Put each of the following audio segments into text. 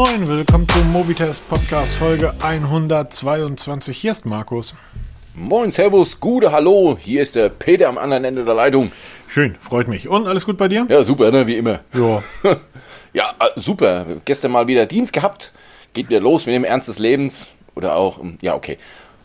moin, willkommen zum Mobitest Podcast Folge 122. Hier ist Markus. Moin, Servus, gute Hallo, hier ist der Peter am anderen Ende der Leitung. Schön, freut mich. Und alles gut bei dir? Ja, super, ne, wie immer. Ja. ja, äh, super. Gestern mal wieder Dienst gehabt. Geht wieder los mit dem Ernst des Lebens. Oder auch, ähm, ja, okay.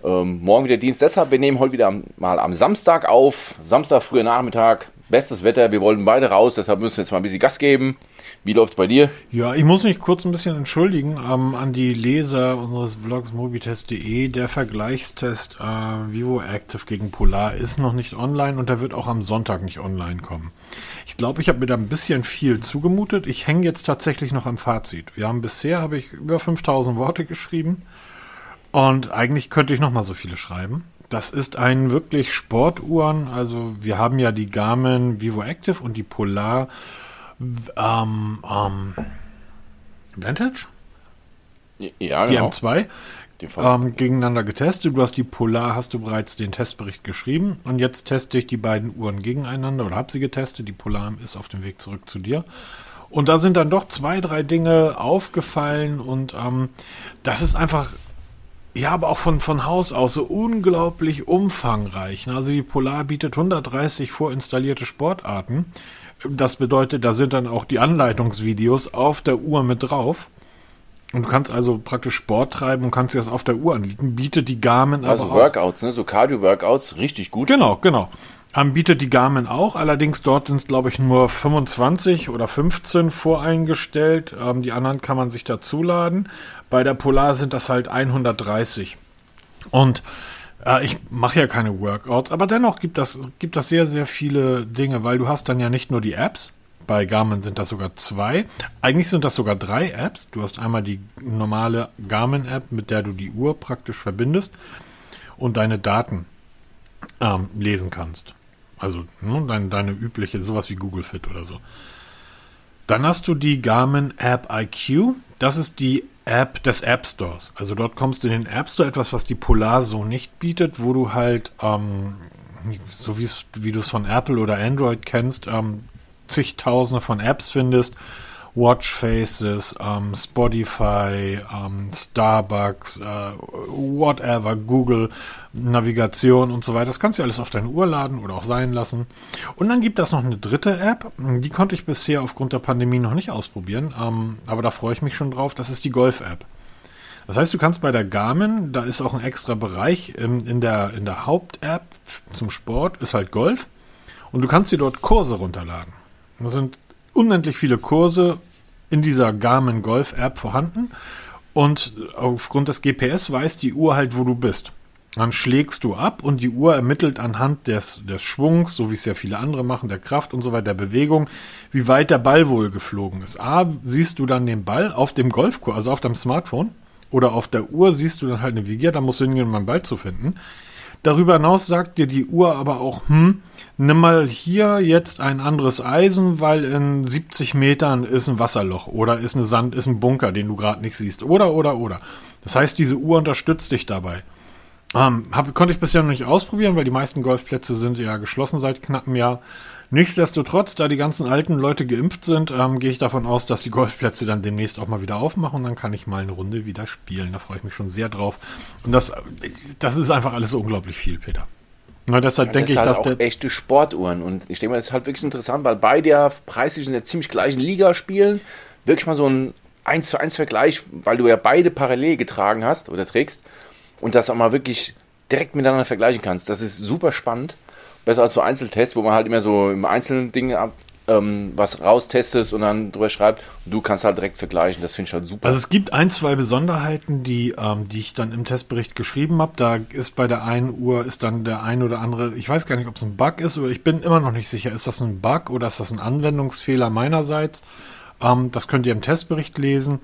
Ähm, morgen wieder Dienst. Deshalb, wir nehmen heute wieder mal am Samstag auf. Samstag, früher Nachmittag. Bestes Wetter. Wir wollten beide raus, deshalb müssen wir jetzt mal ein bisschen Gas geben. Wie läuft's bei dir? Ja, ich muss mich kurz ein bisschen entschuldigen ähm, an die Leser unseres Blogs mobitest.de. Der Vergleichstest äh, Vivo Active gegen Polar ist noch nicht online und der wird auch am Sonntag nicht online kommen. Ich glaube, ich habe mir da ein bisschen viel zugemutet. Ich hänge jetzt tatsächlich noch am Fazit. Wir haben bisher habe ich über 5000 Worte geschrieben und eigentlich könnte ich noch mal so viele schreiben. Das ist ein wirklich Sportuhren. Also wir haben ja die Garmin Vivo Active und die Polar ähm, ähm, Vantage? Ja, genau. Die M2 ähm, gegeneinander getestet. Du hast die Polar, hast du bereits den Testbericht geschrieben und jetzt teste ich die beiden Uhren gegeneinander oder habe sie getestet. Die Polar ist auf dem Weg zurück zu dir. Und da sind dann doch zwei, drei Dinge aufgefallen und ähm, das ist einfach, ja, aber auch von, von Haus aus so unglaublich umfangreich. Also die Polar bietet 130 vorinstallierte Sportarten. Das bedeutet, da sind dann auch die Anleitungsvideos auf der Uhr mit drauf. Und du kannst also praktisch Sport treiben und kannst dir das auf der Uhr anbieten. Bietet die Garmin also aber Also Workouts, ne? so Cardio-Workouts, richtig gut. Genau, genau. Bietet die Garmin auch, allerdings dort sind es, glaube ich, nur 25 oder 15 voreingestellt. Ähm, die anderen kann man sich dazuladen. Bei der Polar sind das halt 130. Und äh, ich mache ja keine Workouts, aber dennoch gibt das, gibt das sehr, sehr viele Dinge, weil du hast dann ja nicht nur die Apps, bei Garmin sind das sogar zwei. Eigentlich sind das sogar drei Apps. Du hast einmal die normale Garmin-App, mit der du die Uhr praktisch verbindest und deine Daten ähm, lesen kannst. Also ne, deine, deine übliche, sowas wie Google Fit oder so. Dann hast du die Garmin App IQ. Das ist die App des App Stores. Also dort kommst du in den App Store, etwas, was die Polar so nicht bietet, wo du halt, ähm, so wie du es von Apple oder Android kennst, ähm, zigtausende von Apps findest. Watchfaces, ähm, Spotify, ähm, Starbucks, äh, whatever, Google, Navigation und so weiter. Das kannst du alles auf deine Uhr laden oder auch sein lassen. Und dann gibt es noch eine dritte App. Die konnte ich bisher aufgrund der Pandemie noch nicht ausprobieren, ähm, aber da freue ich mich schon drauf. Das ist die Golf-App. Das heißt, du kannst bei der Garmin, da ist auch ein extra Bereich in, in der, in der Haupt-App zum Sport, ist halt Golf. Und du kannst dir dort Kurse runterladen. Das sind unendlich viele Kurse in dieser Garmin Golf App vorhanden und aufgrund des GPS weiß die Uhr halt, wo du bist. Dann schlägst du ab und die Uhr ermittelt anhand des, des Schwungs, so wie es ja viele andere machen, der Kraft und so weiter, der Bewegung, wie weit der Ball wohl geflogen ist. A, siehst du dann den Ball auf dem Golfkurs, also auf deinem Smartphone oder auf der Uhr siehst du dann halt eine Vigier, da musst du hingehen, um einen Ball zu finden. Darüber hinaus sagt dir die Uhr aber auch, hm, nimm mal hier jetzt ein anderes Eisen, weil in 70 Metern ist ein Wasserloch oder ist eine Sand, ist ein Bunker, den du gerade nicht siehst. Oder, oder, oder. Das heißt, diese Uhr unterstützt dich dabei. Ähm, hab, konnte ich bisher noch nicht ausprobieren, weil die meisten Golfplätze sind ja geschlossen seit knapp einem Jahr. Nichtsdestotrotz, da die ganzen alten Leute geimpft sind, ähm, gehe ich davon aus, dass die Golfplätze dann demnächst auch mal wieder aufmachen und dann kann ich mal eine Runde wieder spielen. Da freue ich mich schon sehr drauf. Und das, das ist einfach alles so unglaublich viel, Peter. Na, deshalb ja, denke ich, halt dass auch der echte Sportuhren und ich denke mal, das ist halt wirklich interessant, weil beide ja preislich in der ziemlich gleichen Liga spielen. Wirklich mal so ein 1 zu 1 Vergleich, weil du ja beide parallel getragen hast oder trägst und das auch mal wirklich direkt miteinander vergleichen kannst. Das ist super spannend. Besser als so Einzeltests, wo man halt immer so im einzelnen Ding ähm, was raustestest und dann drüber schreibt. Und du kannst halt direkt vergleichen. Das finde ich halt super. Also es gibt ein, zwei Besonderheiten, die, ähm, die ich dann im Testbericht geschrieben habe. Da ist bei der einen Uhr ist dann der ein oder andere, ich weiß gar nicht, ob es ein Bug ist oder ich bin immer noch nicht sicher, ist das ein Bug oder ist das ein Anwendungsfehler meinerseits? Ähm, das könnt ihr im Testbericht lesen.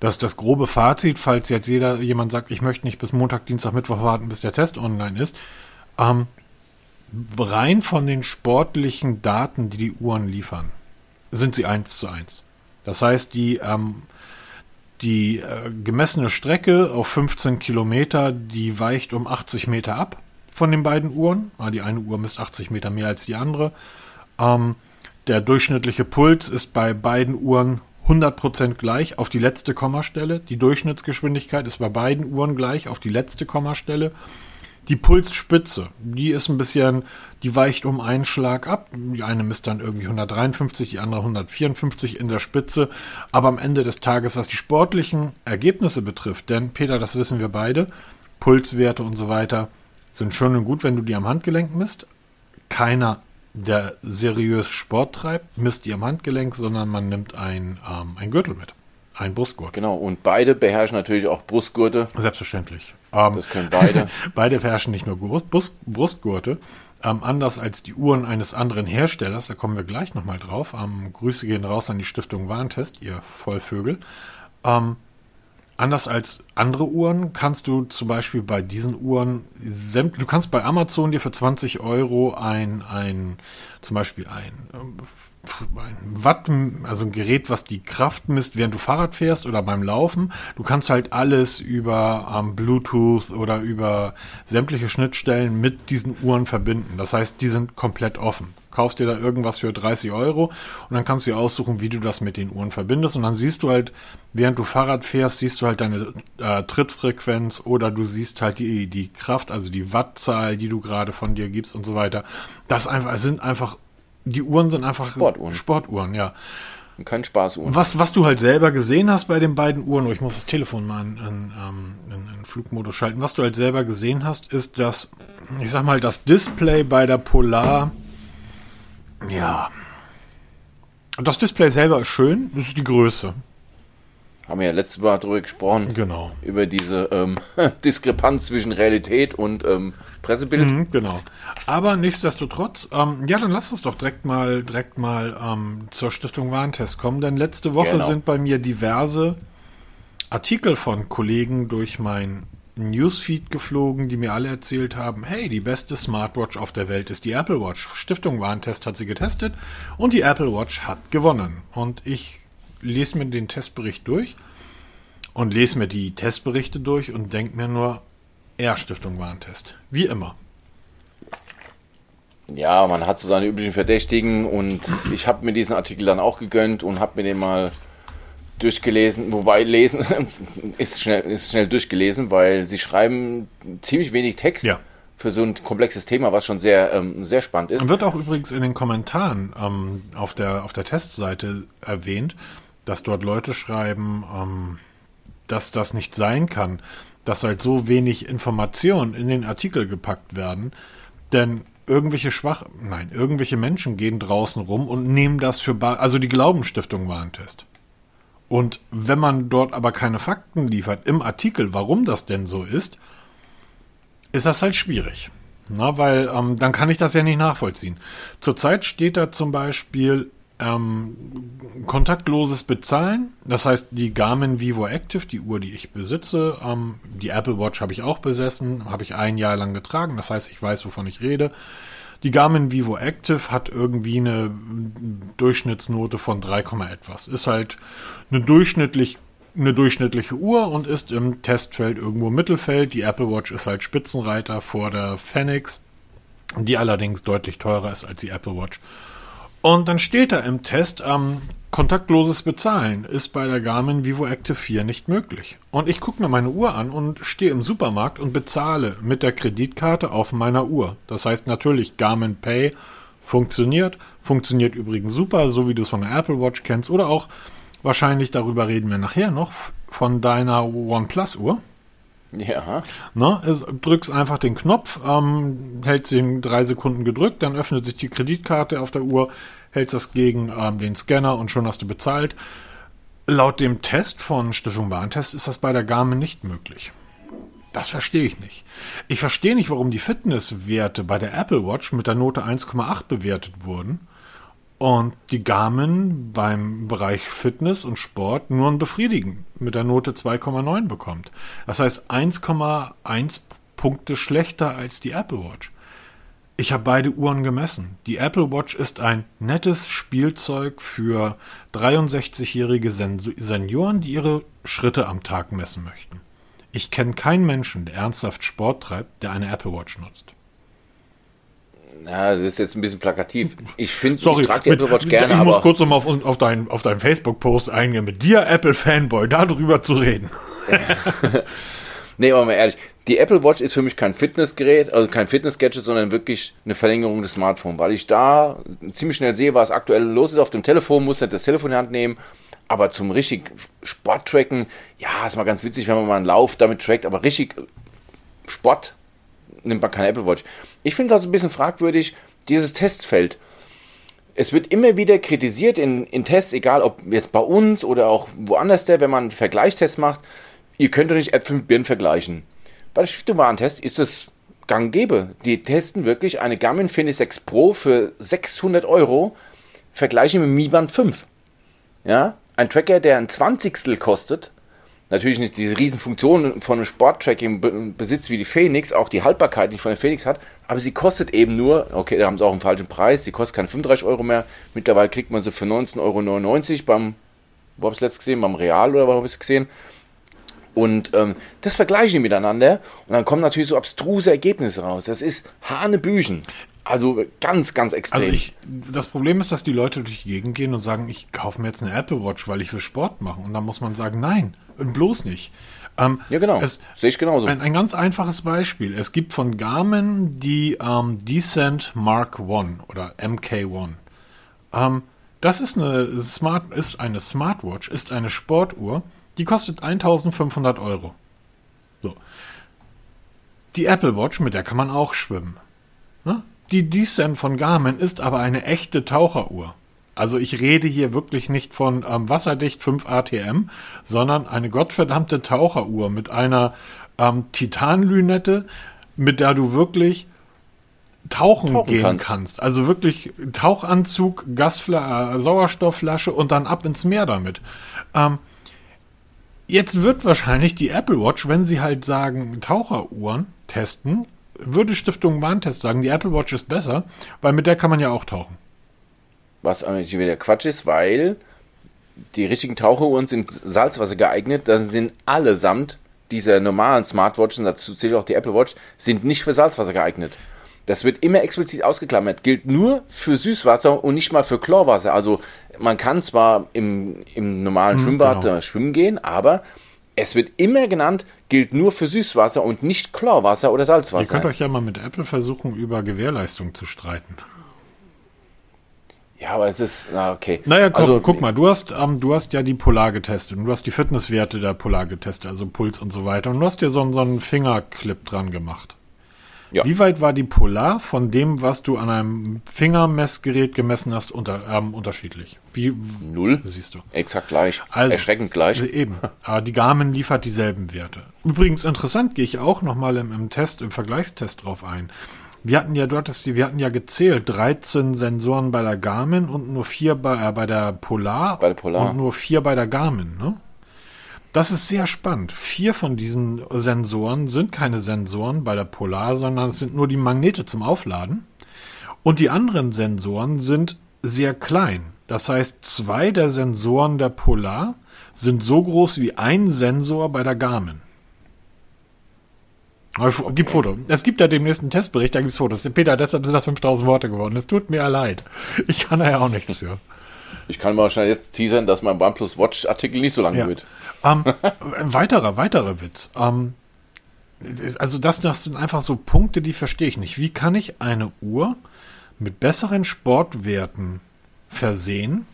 Das ist das grobe Fazit, falls jetzt jeder jemand sagt, ich möchte nicht bis Montag, Dienstag, Mittwoch warten, bis der Test online ist. Ähm, rein von den sportlichen Daten, die die Uhren liefern, sind sie eins zu eins. Das heißt, die, ähm, die äh, gemessene Strecke auf 15 Kilometer, die weicht um 80 Meter ab von den beiden Uhren. Ah, die eine Uhr misst 80 Meter mehr als die andere. Ähm, der durchschnittliche Puls ist bei beiden Uhren 100% gleich auf die letzte Kommastelle. Die Durchschnittsgeschwindigkeit ist bei beiden Uhren gleich auf die letzte Kommastelle. Die Pulsspitze, die ist ein bisschen, die weicht um einen Schlag ab. Die eine misst dann irgendwie 153, die andere 154 in der Spitze. Aber am Ende des Tages, was die sportlichen Ergebnisse betrifft, denn Peter, das wissen wir beide, Pulswerte und so weiter sind schön und gut, wenn du die am Handgelenk misst. Keiner, der seriös Sport treibt, misst die am Handgelenk, sondern man nimmt ein, ähm, ein Gürtel mit. Ein Brustgurt. Genau, und beide beherrschen natürlich auch Brustgurte. Selbstverständlich. Ähm, das können beide. beide beherrschen nicht nur Brust, Brustgurte. Ähm, anders als die Uhren eines anderen Herstellers, da kommen wir gleich nochmal drauf. Ähm, Grüße gehen raus an die Stiftung Warntest, ihr Vollvögel. Ähm, anders als andere Uhren kannst du zum Beispiel bei diesen Uhren, du kannst bei Amazon dir für 20 Euro ein, ein zum Beispiel ein ein Watt, also ein Gerät, was die Kraft misst, während du Fahrrad fährst oder beim Laufen. Du kannst halt alles über ähm, Bluetooth oder über sämtliche Schnittstellen mit diesen Uhren verbinden. Das heißt, die sind komplett offen. Kaufst dir da irgendwas für 30 Euro und dann kannst du dir aussuchen, wie du das mit den Uhren verbindest. Und dann siehst du halt, während du Fahrrad fährst, siehst du halt deine äh, Trittfrequenz oder du siehst halt die, die Kraft, also die Wattzahl, die du gerade von dir gibst und so weiter. Das einfach, sind einfach die Uhren sind einfach Sportuhren. Sportuhren, ja. Kein Spaßuhren. Was, was du halt selber gesehen hast bei den beiden Uhren, oh, ich muss das Telefon mal in, in, ähm, in, in Flugmodus schalten, was du halt selber gesehen hast, ist, dass, ich sag mal, das Display bei der Polar, ja, das Display selber ist schön, das ist die Größe. Haben wir ja letztes Mal darüber gesprochen. Genau. Über diese ähm, Diskrepanz zwischen Realität und ähm, Pressebild. Mhm, genau. Aber nichtsdestotrotz, ähm, ja, dann lass uns doch direkt mal, direkt mal ähm, zur Stiftung Warentest kommen, denn letzte Woche genau. sind bei mir diverse Artikel von Kollegen durch mein Newsfeed geflogen, die mir alle erzählt haben, hey, die beste Smartwatch auf der Welt ist die Apple Watch. Stiftung Warentest hat sie getestet und die Apple Watch hat gewonnen. Und ich lese mir den Testbericht durch und lese mir die Testberichte durch und denke mir nur, R-Stiftung Warentest. Wie immer. Ja, man hat so seine üblichen Verdächtigen und ich habe mir diesen Artikel dann auch gegönnt und habe mir den mal durchgelesen. Wobei lesen ist schnell, ist schnell durchgelesen, weil sie schreiben ziemlich wenig Text. Ja. Für so ein komplexes Thema, was schon sehr, ähm, sehr spannend ist. Wird auch übrigens in den Kommentaren ähm, auf, der, auf der Testseite erwähnt, dass dort Leute schreiben, ähm, dass das nicht sein kann, dass halt so wenig Informationen in den Artikel gepackt werden, denn irgendwelche Schwach, nein, irgendwelche Menschen gehen draußen rum und nehmen das für, bar, also die Glaubensstiftung Warentest. Und wenn man dort aber keine Fakten liefert im Artikel, warum das denn so ist, ist das halt schwierig. Na, weil ähm, dann kann ich das ja nicht nachvollziehen. Zurzeit steht da zum Beispiel ähm, kontaktloses Bezahlen, das heißt die Garmin Vivo Active, die Uhr, die ich besitze, ähm, die Apple Watch habe ich auch besessen, habe ich ein Jahr lang getragen, das heißt, ich weiß, wovon ich rede. Die Garmin Vivo Active hat irgendwie eine Durchschnittsnote von 3, etwas. Ist halt eine durchschnittlich eine durchschnittliche Uhr und ist im Testfeld irgendwo im Mittelfeld. Die Apple Watch ist halt Spitzenreiter vor der Phoenix, die allerdings deutlich teurer ist als die Apple Watch. Und dann steht da im Test, ähm, kontaktloses Bezahlen ist bei der Garmin Vivo Active 4 nicht möglich. Und ich gucke mir meine Uhr an und stehe im Supermarkt und bezahle mit der Kreditkarte auf meiner Uhr. Das heißt natürlich, Garmin Pay funktioniert, funktioniert übrigens super, so wie du es von der Apple Watch kennst oder auch wahrscheinlich, darüber reden wir nachher noch, von deiner OnePlus Uhr. Ja. Ne, es, drückst einfach den Knopf, ähm, hältst ihn drei Sekunden gedrückt, dann öffnet sich die Kreditkarte auf der Uhr, hältst das gegen ähm, den Scanner und schon hast du bezahlt. Laut dem Test von Stiftung Warentest ist das bei der Garmin nicht möglich. Das verstehe ich nicht. Ich verstehe nicht, warum die Fitnesswerte bei der Apple Watch mit der Note 1,8 bewertet wurden und die Garmin beim Bereich Fitness und Sport nur ein Befriedigen mit der Note 2,9 bekommt. Das heißt 1,1 Punkte schlechter als die Apple Watch. Ich habe beide Uhren gemessen. Die Apple Watch ist ein nettes Spielzeug für 63-jährige Senioren, die ihre Schritte am Tag messen möchten. Ich kenne keinen Menschen, der ernsthaft Sport treibt, der eine Apple Watch nutzt. Ja, das ist jetzt ein bisschen plakativ. Ich finde, ich trage die Apple Watch gerne, ich aber... Ich muss kurz nochmal auf, auf deinen auf dein Facebook-Post eingehen, mit dir, Apple-Fanboy, darüber zu reden. nee, aber mal ehrlich, die Apple Watch ist für mich kein Fitnessgerät, also kein Fitness-Gadget, sondern wirklich eine Verlängerung des Smartphones, weil ich da ziemlich schnell sehe, was aktuell los ist auf dem Telefon, muss nicht das Telefon in die Hand nehmen, aber zum richtig Sport-Tracken, ja, ist mal ganz witzig, wenn man mal einen Lauf damit trackt, aber richtig Sport nimmt man keine Apple Watch. Ich finde das ein bisschen fragwürdig, dieses Testfeld. Es wird immer wieder kritisiert in, in Tests, egal ob jetzt bei uns oder auch woanders, der, wenn man einen Vergleichstest macht, ihr könnt doch nicht Äpfel mit Birnen vergleichen. Bei der Stiftung-Warentest ist es gang gäbe. Die testen wirklich eine Garmin Fenix 6 Pro für 600 Euro, vergleichen mit Mi Band 5. Ja, ein Tracker, der ein Zwanzigstel kostet, natürlich nicht diese riesen Funktionen von einem Sporttracking besitzt wie die Phoenix, auch die Haltbarkeit nicht von der Phoenix hat, aber sie kostet eben nur, okay, da haben sie auch einen falschen Preis, sie kostet keine 35 Euro mehr, mittlerweile kriegt man sie für 19,99 Euro beim, wo habe ich es letztes gesehen, beim Real oder wo habe ich es gesehen, und ähm, das vergleichen die miteinander und dann kommen natürlich so abstruse Ergebnisse raus. Das ist Hanebüchen. Also ganz, ganz extrem. Also ich, das Problem ist, dass die Leute durch die Gegend gehen und sagen, ich kaufe mir jetzt eine Apple Watch, weil ich will Sport machen. Und dann muss man sagen, nein, bloß nicht. Ähm, ja, genau. Sehe ich genauso. Ein, ein, ganz einfaches Beispiel. Es gibt von Garmin die ähm, Descent Mark I oder MK1. Ähm, das ist eine, Smart, ist eine Smartwatch, ist eine Sportuhr, die kostet 1500 Euro. So. Die Apple Watch, mit der kann man auch schwimmen. Ne? Die Descent von Garmin ist aber eine echte Taucheruhr. Also ich rede hier wirklich nicht von ähm, wasserdicht 5 ATM, sondern eine gottverdammte Taucheruhr mit einer ähm, Titanlünette, mit der du wirklich tauchen, tauchen gehen kannst. kannst. Also wirklich Tauchanzug, Gasfla äh, Sauerstoffflasche und dann ab ins Meer damit. Ähm, jetzt wird wahrscheinlich die Apple Watch, wenn sie halt sagen Taucheruhren testen, würde Stiftung Warntest sagen, die Apple Watch ist besser, weil mit der kann man ja auch tauchen. Was eigentlich wieder Quatsch ist, weil die richtigen Taucheruhren sind Salzwasser geeignet. Dann sind allesamt diese normalen Smartwatches, dazu zählt auch die Apple Watch, sind nicht für Salzwasser geeignet. Das wird immer explizit ausgeklammert, gilt nur für Süßwasser und nicht mal für Chlorwasser. Also man kann zwar im, im normalen mhm, Schwimmbad genau. schwimmen gehen, aber es wird immer genannt, gilt nur für Süßwasser und nicht Chlorwasser oder Salzwasser. Ihr könnt euch ja mal mit Apple versuchen, über Gewährleistung zu streiten. Ja, aber es ist, na, okay. Naja, komm, also, guck mal, du hast, ähm, du hast ja die Polar getestet und du hast die Fitnesswerte der Polar getestet, also Puls und so weiter. Und du hast dir so, so einen Fingerclip dran gemacht. Ja. Wie weit war die Polar von dem, was du an einem Fingermessgerät gemessen hast, unter, ähm, unterschiedlich? Wie, Null. Siehst du. Exakt gleich. Also, Erschreckend gleich. Also eben. Aber die Garmin liefert dieselben Werte. Übrigens interessant, gehe ich auch nochmal im, im Test, im Vergleichstest drauf ein. Wir hatten ja dort, wir hatten ja gezählt, 13 Sensoren bei der Garmin und nur vier bei, äh, bei der Polar. Bei der Polar. Und nur vier bei der Garmin, ne? Das ist sehr spannend. Vier von diesen Sensoren sind keine Sensoren bei der Polar, sondern es sind nur die Magnete zum Aufladen. Und die anderen Sensoren sind sehr klein. Das heißt, zwei der Sensoren der Polar sind so groß wie ein Sensor bei der Garmin. Okay. Gibt Foto. Es gibt ja demnächst einen Testbericht, da gibt es Fotos. Peter, deshalb sind das 5000 Worte geworden. Es tut mir leid. Ich kann da ja auch nichts für. Ich kann wahrscheinlich jetzt teasern, dass mein OnePlus Watch Artikel nicht so lang ja. wird. Ähm, ein weiterer, weiterer Witz. Ähm, also das, das sind einfach so Punkte, die verstehe ich nicht. Wie kann ich eine Uhr mit besseren Sportwerten versehen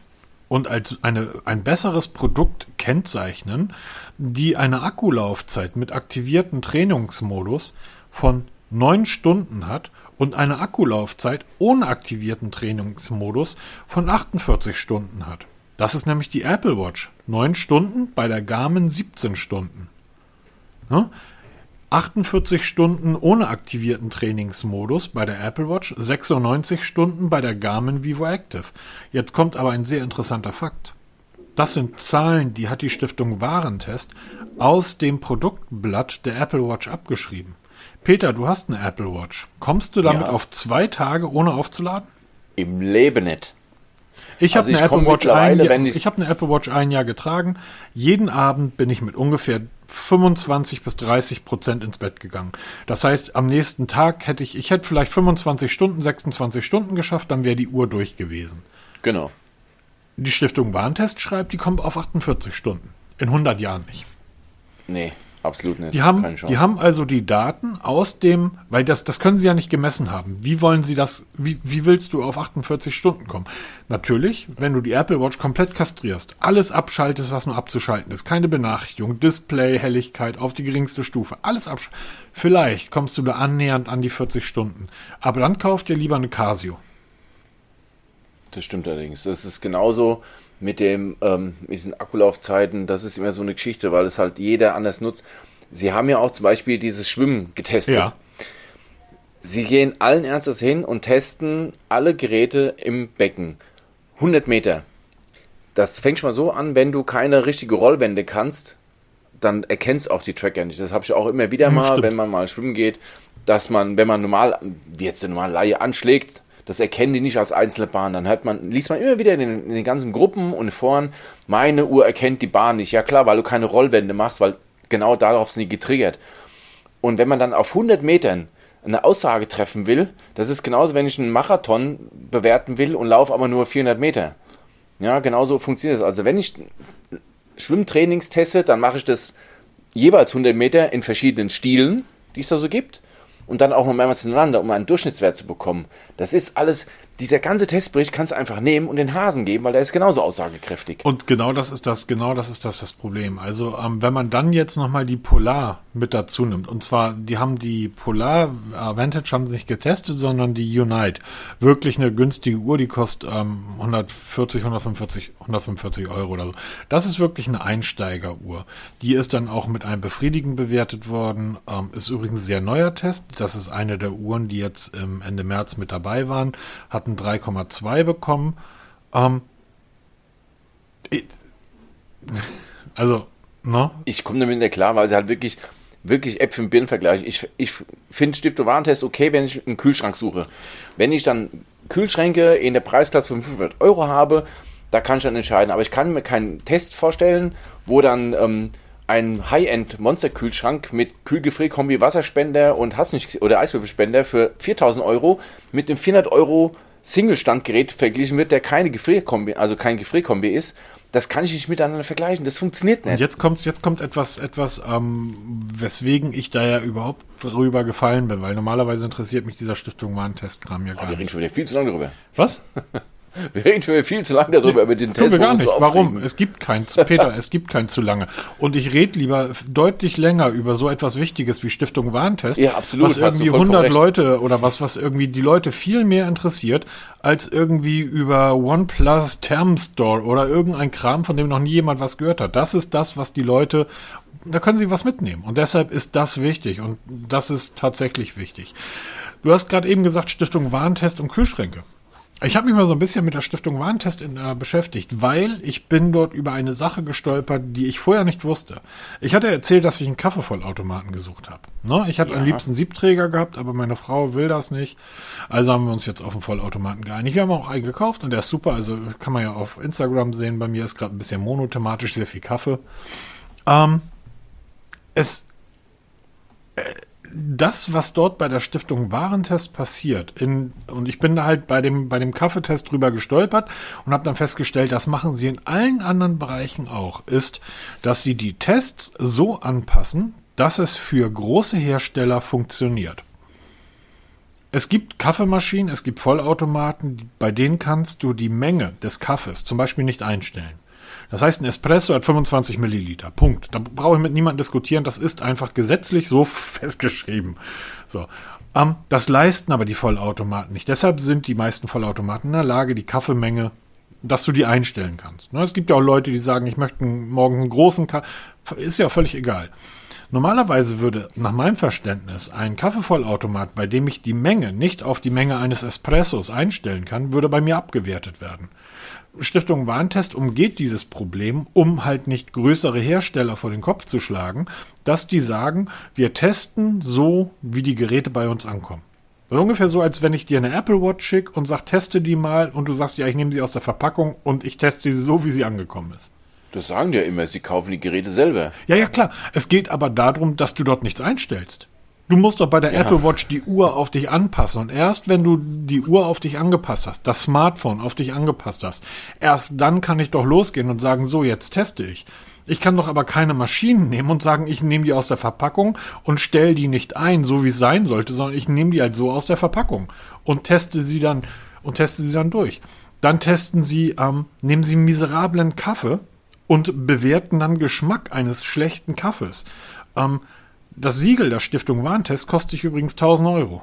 und als eine, ein besseres Produkt kennzeichnen, die eine Akkulaufzeit mit aktivierten Trainingsmodus von 9 Stunden hat und eine Akkulaufzeit ohne aktivierten Trainingsmodus von 48 Stunden hat. Das ist nämlich die Apple Watch. 9 Stunden, bei der Garmin 17 Stunden. Ja? 48 Stunden ohne aktivierten Trainingsmodus bei der Apple Watch, 96 Stunden bei der Garmin Vivo Active. Jetzt kommt aber ein sehr interessanter Fakt. Das sind Zahlen, die hat die Stiftung Warentest aus dem Produktblatt der Apple Watch abgeschrieben. Peter, du hast eine Apple Watch. Kommst du damit ja. auf zwei Tage ohne aufzuladen? Im Leben nicht. Ich habe also eine, Apple Watch ein Jahr, ich hab eine Apple Watch ein Jahr getragen. Jeden Abend bin ich mit ungefähr 25 bis 30 Prozent ins Bett gegangen. Das heißt, am nächsten Tag hätte ich, ich hätte vielleicht 25 Stunden, 26 Stunden geschafft, dann wäre die Uhr durch gewesen. Genau. Die Stiftung Warntest schreibt, die kommt auf 48 Stunden. In 100 Jahren nicht. Nee, absolut nicht. Die haben, die haben also die Daten aus dem, weil das, das können sie ja nicht gemessen haben. Wie wollen sie das, wie, wie willst du auf 48 Stunden kommen? Natürlich, wenn du die Apple Watch komplett kastrierst, alles abschaltest, was nur abzuschalten ist, keine Benachrichtigung, Display, Helligkeit auf die geringste Stufe, alles abschalten. Vielleicht kommst du da annähernd an die 40 Stunden. Aber dann kauf dir lieber eine Casio. Das stimmt allerdings. Das ist genauso mit, dem, ähm, mit diesen Akkulaufzeiten. Das ist immer so eine Geschichte, weil es halt jeder anders nutzt. Sie haben ja auch zum Beispiel dieses Schwimmen getestet. Ja. Sie gehen allen Ernstes hin und testen alle Geräte im Becken. 100 Meter. Das fängt schon mal so an, wenn du keine richtige Rollwende kannst, dann erkennst auch die Tracker nicht. Das habe ich auch immer wieder mal, Stimmt. wenn man mal schwimmen geht, dass man, wenn man normal, wie jetzt eine normale Laie anschlägt, das erkennen die nicht als einzelne Bahn. Dann hört man, liest man immer wieder in den, in den ganzen Gruppen und Foren, meine Uhr erkennt die Bahn nicht. Ja klar, weil du keine Rollwände machst, weil genau darauf sind die getriggert. Und wenn man dann auf 100 Metern eine Aussage treffen will, das ist genauso, wenn ich einen Marathon bewerten will und laufe aber nur 400 Meter. Ja, genauso funktioniert das. Also wenn ich Schwimmtrainings teste, dann mache ich das jeweils 100 Meter in verschiedenen Stilen, die es da so gibt und dann auch noch mehrmals hintereinander, um einen Durchschnittswert zu bekommen. Das ist alles, dieser ganze Testbericht kannst du einfach nehmen und den Hasen geben, weil der ist genauso aussagekräftig. Und genau das ist das, genau das ist das, das Problem. Also, ähm, wenn man dann jetzt nochmal die Polar mit dazu nimmt, und zwar, die haben die Polar Vantage haben sie nicht getestet, sondern die Unite. Wirklich eine günstige Uhr, die kostet ähm, 140, 145, 145 Euro oder so. Das ist wirklich eine Einsteigeruhr. Die ist dann auch mit einem Befriedigen bewertet worden. Ähm, ist übrigens ein sehr neuer Test das ist eine der Uhren, die jetzt Ende März mit dabei waren, hatten 3,2 bekommen. Ähm, also, ne? Ich komme damit nicht klar, weil sie halt wirklich, wirklich Äpfel und Birnen vergleichen. Ich, ich finde Stifte Warentest okay, wenn ich einen Kühlschrank suche. Wenn ich dann Kühlschränke in der Preisklasse von 500 Euro habe, da kann ich dann entscheiden. Aber ich kann mir keinen Test vorstellen, wo dann ähm, ein High-End-Monster-Kühlschrank mit Kühlgefrierkombi, Wasserspender und hast nicht oder Eiswürfelspender für 4000 Euro mit dem 400 Euro Single-Standgerät verglichen wird, der keine Gefrierkombi, also kein Gefrierkombi ist. Das kann ich nicht miteinander vergleichen. Das funktioniert nicht. Und jetzt kommt, jetzt kommt etwas, etwas, ähm, weswegen ich da ja überhaupt drüber gefallen bin, weil normalerweise interessiert mich dieser Stiftung Warntest-Kram ja gar oh, wir nicht. Wir reden schon wieder viel zu lange drüber. Was? Wir reden viel zu lange darüber, nee, über den Test. Wir gar nicht. Warum? Es gibt kein, Peter, es gibt kein zu lange. Und ich rede lieber deutlich länger über so etwas Wichtiges wie Stiftung Warntest. Ja, absolut. Was irgendwie 100 recht. Leute oder was, was irgendwie die Leute viel mehr interessiert, als irgendwie über OnePlus Term Store oder irgendein Kram, von dem noch nie jemand was gehört hat. Das ist das, was die Leute, da können sie was mitnehmen. Und deshalb ist das wichtig. Und das ist tatsächlich wichtig. Du hast gerade eben gesagt, Stiftung Warntest und Kühlschränke. Ich habe mich mal so ein bisschen mit der Stiftung Warentest in, äh, beschäftigt, weil ich bin dort über eine Sache gestolpert, die ich vorher nicht wusste. Ich hatte erzählt, dass ich einen Kaffeevollautomaten gesucht habe. Ne? Ich hatte ja. am liebsten Siebträger gehabt, aber meine Frau will das nicht. Also haben wir uns jetzt auf einen Vollautomaten geeinigt. Wir haben auch einen gekauft und der ist super. Also kann man ja auf Instagram sehen. Bei mir ist gerade ein bisschen monothematisch, sehr viel Kaffee. Ähm, es äh, das, was dort bei der Stiftung Warentest passiert, in, und ich bin da halt bei dem, bei dem Kaffeetest drüber gestolpert und habe dann festgestellt, das machen sie in allen anderen Bereichen auch, ist, dass sie die Tests so anpassen, dass es für große Hersteller funktioniert. Es gibt Kaffeemaschinen, es gibt Vollautomaten, bei denen kannst du die Menge des Kaffees zum Beispiel nicht einstellen. Das heißt, ein Espresso hat 25 Milliliter. Punkt. Da brauche ich mit niemandem diskutieren. Das ist einfach gesetzlich so festgeschrieben. So. Ähm, das leisten aber die Vollautomaten nicht. Deshalb sind die meisten Vollautomaten in der Lage, die Kaffeemenge, dass du die einstellen kannst. Ne, es gibt ja auch Leute, die sagen, ich möchte morgen einen großen Kaffee. Ist ja völlig egal. Normalerweise würde nach meinem Verständnis ein Kaffeevollautomat, bei dem ich die Menge nicht auf die Menge eines Espressos einstellen kann, würde bei mir abgewertet werden. Stiftung Warntest umgeht dieses Problem, um halt nicht größere Hersteller vor den Kopf zu schlagen, dass die sagen, wir testen so, wie die Geräte bei uns ankommen. Also ungefähr so, als wenn ich dir eine Apple Watch schicke und sag, teste die mal und du sagst, ja, ich nehme sie aus der Verpackung und ich teste sie so, wie sie angekommen ist. Das sagen die ja immer, sie kaufen die Geräte selber. Ja, ja, klar. Es geht aber darum, dass du dort nichts einstellst. Du musst doch bei der ja. Apple Watch die Uhr auf dich anpassen. Und erst wenn du die Uhr auf dich angepasst hast, das Smartphone auf dich angepasst hast, erst dann kann ich doch losgehen und sagen, so, jetzt teste ich. Ich kann doch aber keine Maschinen nehmen und sagen, ich nehme die aus der Verpackung und stelle die nicht ein, so wie es sein sollte, sondern ich nehme die halt so aus der Verpackung und teste sie dann und teste sie dann durch. Dann testen sie, ähm, nehmen sie miserablen Kaffee und bewerten dann Geschmack eines schlechten Kaffees. Ähm, das Siegel der Stiftung Warntest kostet dich übrigens 1000 Euro.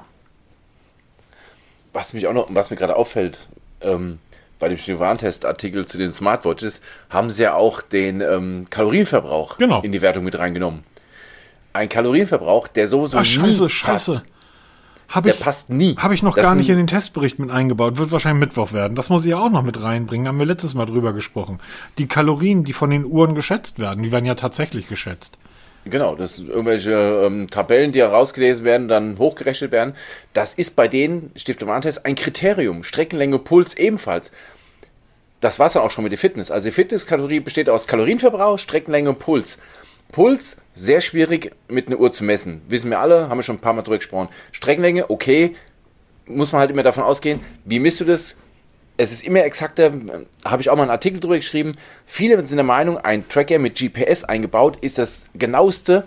Was mich auch noch, was mir gerade auffällt, ähm, bei dem Warntest-Artikel zu den Smartwatches haben sie ja auch den ähm, Kalorienverbrauch genau. in die Wertung mit reingenommen. Ein Kalorienverbrauch, der sowieso Ach, scheiße, nie scheiße. Passt. Hab der ich, passt nie. Habe ich noch das gar nicht in den Testbericht mit eingebaut. Wird wahrscheinlich Mittwoch werden. Das muss ich auch noch mit reinbringen. Haben wir letztes Mal drüber gesprochen. Die Kalorien, die von den Uhren geschätzt werden, die werden ja tatsächlich geschätzt. Genau, das sind irgendwelche ähm, Tabellen, die herausgelesen werden, dann hochgerechnet werden. Das ist bei denen, Stiftung Warntest, ein Kriterium. Streckenlänge, Puls ebenfalls. Das war es dann auch schon mit der Fitness. Also die Fitnesskalorie besteht aus Kalorienverbrauch, Streckenlänge und Puls. Puls, sehr schwierig mit einer Uhr zu messen. Wissen wir alle, haben wir schon ein paar Mal drüber gesprochen. Streckenlänge, okay, muss man halt immer davon ausgehen. Wie misst du das? Es ist immer exakter, habe ich auch mal einen Artikel drüber geschrieben. Viele sind der Meinung, ein Tracker mit GPS eingebaut ist das genaueste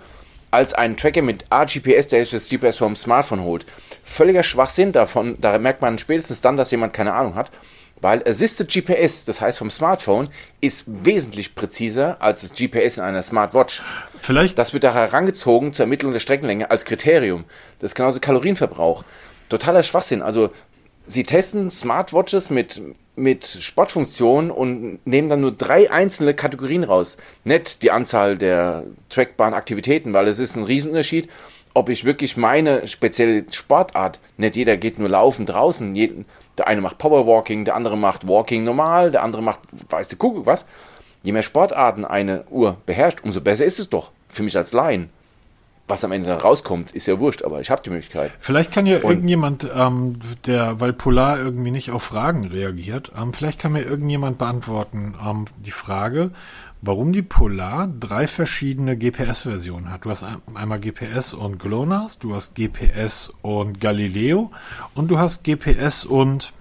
als ein Tracker mit AGPS, der sich das GPS vom Smartphone holt. Völliger Schwachsinn davon, da merkt man spätestens dann, dass jemand keine Ahnung hat. Weil Assisted GPS, das heißt vom Smartphone, ist wesentlich präziser als das GPS in einer Smartwatch. Vielleicht. Das wird da herangezogen zur Ermittlung der Streckenlänge als Kriterium. Das ist genauso Kalorienverbrauch. Totaler Schwachsinn. Also, sie testen Smartwatches mit, mit Sportfunktionen und nehmen dann nur drei einzelne Kategorien raus. Nicht die Anzahl der trackbaren Aktivitäten, weil es ist ein Riesenunterschied, ob ich wirklich meine spezielle Sportart, nicht jeder geht nur laufen draußen, jeden, der eine macht Powerwalking, der andere macht Walking normal, der andere macht, weiß du, guck was. Je mehr Sportarten eine Uhr beherrscht, umso besser ist es doch für mich als Laien. Was am Ende dann rauskommt, ist ja wurscht, aber ich habe die Möglichkeit. Vielleicht kann ja Und irgendjemand, ähm, der, weil Polar irgendwie nicht auf Fragen reagiert, ähm, vielleicht kann mir irgendjemand beantworten ähm, die Frage, warum die Polar drei verschiedene GPS-Versionen hat. Du hast einmal GPS und GLONASS, du hast GPS und Galileo und du hast GPS und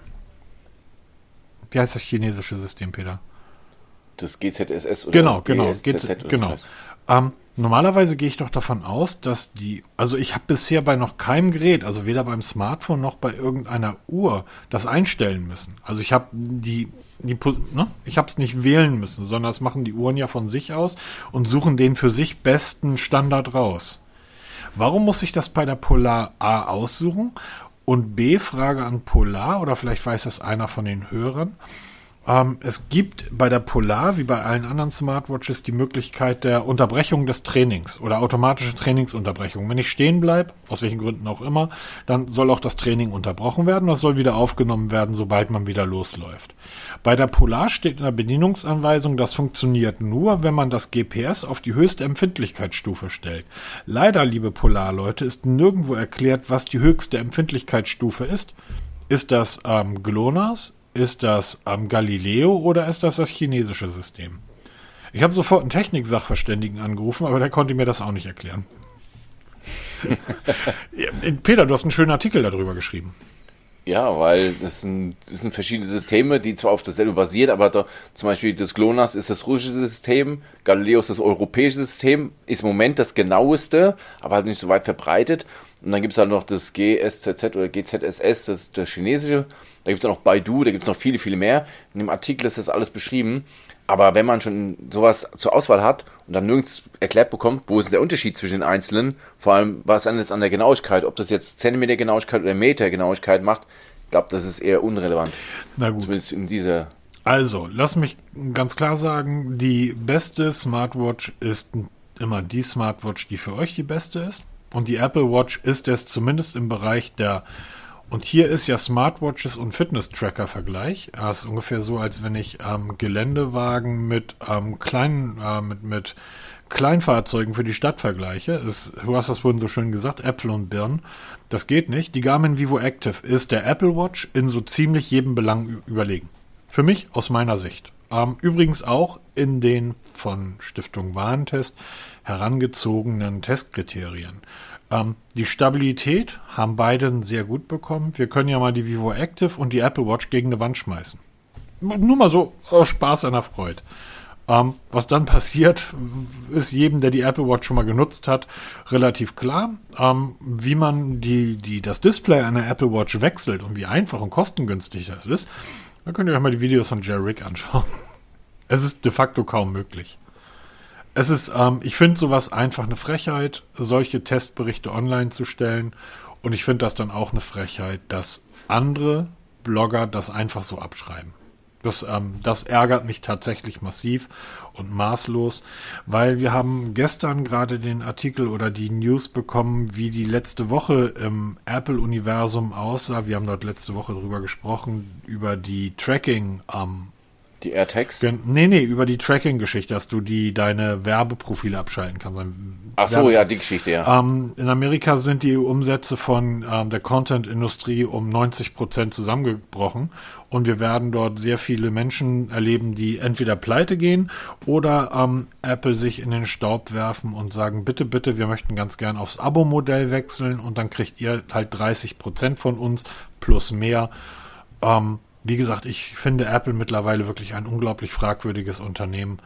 wie heißt das chinesische System, Peter? Das GZSS oder Genau, genau, GZSS, genau. Das heißt. Ähm, Normalerweise gehe ich doch davon aus, dass die, also ich habe bisher bei noch keinem Gerät, also weder beim Smartphone noch bei irgendeiner Uhr, das einstellen müssen. Also ich habe die, die, ne? ich habe es nicht wählen müssen, sondern das machen die Uhren ja von sich aus und suchen den für sich besten Standard raus. Warum muss ich das bei der Polar A aussuchen? Und B, Frage an Polar, oder vielleicht weiß das einer von den Hörern. Ähm, es gibt bei der Polar, wie bei allen anderen Smartwatches, die Möglichkeit der Unterbrechung des Trainings oder automatische Trainingsunterbrechung. Wenn ich stehen bleibe, aus welchen Gründen auch immer, dann soll auch das Training unterbrochen werden. Das soll wieder aufgenommen werden, sobald man wieder losläuft. Bei der Polar steht in der Bedienungsanweisung, das funktioniert nur, wenn man das GPS auf die höchste Empfindlichkeitsstufe stellt. Leider, liebe Polar-Leute, ist nirgendwo erklärt, was die höchste Empfindlichkeitsstufe ist. Ist das ähm, GLONASS? Ist das am Galileo oder ist das das chinesische System? Ich habe sofort einen Techniksachverständigen angerufen, aber der konnte mir das auch nicht erklären. Peter, du hast einen schönen Artikel darüber geschrieben. Ja, weil das sind, das sind verschiedene Systeme, die zwar auf dasselbe basieren, aber da, zum Beispiel das GLONASS ist das russische System, Galileo ist das europäische System, ist im Moment das genaueste, aber halt nicht so weit verbreitet. Und dann gibt es halt noch das GSZZ oder GZSS, das, das chinesische. Da gibt es auch noch Baidu, da gibt es noch viele, viele mehr. In dem Artikel ist das alles beschrieben. Aber wenn man schon sowas zur Auswahl hat und dann nirgends erklärt bekommt, wo ist der Unterschied zwischen den einzelnen, vor allem was an jetzt an der Genauigkeit, ob das jetzt Zentimeter Genauigkeit oder Meter Genauigkeit macht, ich glaube, das ist eher unrelevant. Na gut. Zumindest in dieser. Also, lass mich ganz klar sagen, die beste Smartwatch ist immer die Smartwatch, die für euch die beste ist. Und die Apple Watch ist es zumindest im Bereich der und hier ist ja Smartwatches und Fitness-Tracker-Vergleich. Das ist ungefähr so, als wenn ich ähm, Geländewagen mit ähm, kleinen, äh, mit, mit Kleinfahrzeugen für die Stadt vergleiche. Ist, du hast das vorhin so schön gesagt, Äpfel und Birnen. Das geht nicht. Die Garmin Vivo Active ist der Apple Watch in so ziemlich jedem Belang überlegen. Für mich aus meiner Sicht. Ähm, übrigens auch in den von Stiftung Warentest herangezogenen Testkriterien. Ähm, die Stabilität haben beide sehr gut bekommen. Wir können ja mal die Vivo Active und die Apple Watch gegen eine Wand schmeißen. Nur mal so aus Spaß an der Freude. Ähm, was dann passiert, ist jedem, der die Apple Watch schon mal genutzt hat, relativ klar. Ähm, wie man die, die, das Display einer Apple Watch wechselt und wie einfach und kostengünstig das ist, da könnt ihr euch mal die Videos von Jerry Rick anschauen. Es ist de facto kaum möglich. Es ist, ähm, ich finde sowas einfach eine Frechheit, solche Testberichte online zu stellen. Und ich finde das dann auch eine Frechheit, dass andere Blogger das einfach so abschreiben. Das, ähm, das ärgert mich tatsächlich massiv und maßlos, weil wir haben gestern gerade den Artikel oder die News bekommen, wie die letzte Woche im Apple-Universum aussah. Wir haben dort letzte Woche drüber gesprochen, über die Tracking ähm, die AirTags? Nee, nee, über die Tracking-Geschichte, dass du die deine Werbeprofile abschalten kannst. Ach so, Werbe ja, die Geschichte, ja. Ähm, in Amerika sind die Umsätze von ähm, der Content-Industrie um 90 Prozent zusammengebrochen und wir werden dort sehr viele Menschen erleben, die entweder pleite gehen oder ähm, Apple sich in den Staub werfen und sagen, bitte, bitte, wir möchten ganz gern aufs Abo-Modell wechseln und dann kriegt ihr halt 30 Prozent von uns plus mehr. Ähm, wie gesagt, ich finde Apple mittlerweile wirklich ein unglaublich fragwürdiges Unternehmen.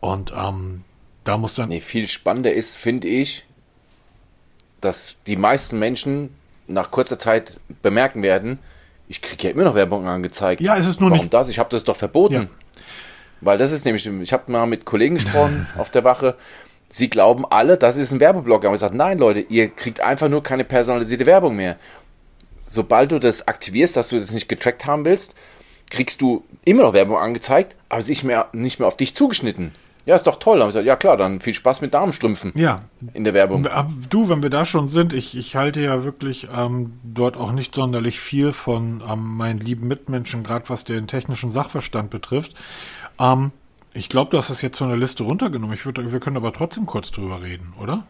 Und ähm, da muss dann. Nee, viel spannender ist, finde ich, dass die meisten Menschen nach kurzer Zeit bemerken werden, ich kriege ja immer noch Werbung angezeigt. Ja, es ist nur Warum nicht. das? Ich habe das doch verboten. Ja. Weil das ist nämlich, ich habe mal mit Kollegen gesprochen auf der Wache. Sie glauben alle, das ist ein Werbeblock. Aber ich sage, nein, Leute, ihr kriegt einfach nur keine personalisierte Werbung mehr sobald du das aktivierst, dass du das nicht getrackt haben willst, kriegst du immer noch Werbung angezeigt, aber es ist nicht mehr, nicht mehr auf dich zugeschnitten. Ja, ist doch toll. Dann ich gesagt, ja klar, dann viel Spaß mit Darmstrümpfen. Ja. In der Werbung. Du, wenn wir da schon sind, ich, ich halte ja wirklich ähm, dort auch nicht sonderlich viel von ähm, meinen lieben Mitmenschen, gerade was den technischen Sachverstand betrifft. Ähm, ich glaube, du hast das jetzt von der Liste runtergenommen. Ich würd, wir können aber trotzdem kurz drüber reden, oder?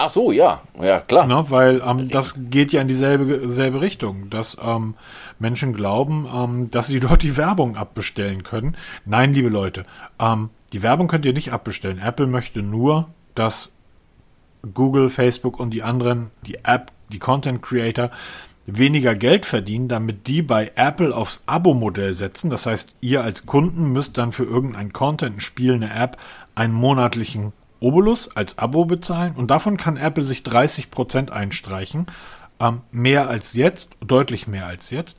Ach so, ja, ja, klar. Ne, weil ähm, das geht ja in dieselbe selbe Richtung, dass ähm, Menschen glauben, ähm, dass sie dort die Werbung abbestellen können. Nein, liebe Leute, ähm, die Werbung könnt ihr nicht abbestellen. Apple möchte nur, dass Google, Facebook und die anderen, die App, die Content Creator weniger Geld verdienen, damit die bei Apple aufs Abo-Modell setzen. Das heißt, ihr als Kunden müsst dann für irgendein Content, ein Spiel, eine App einen monatlichen Obolus als Abo bezahlen und davon kann Apple sich 30% einstreichen. Ähm, mehr als jetzt, deutlich mehr als jetzt.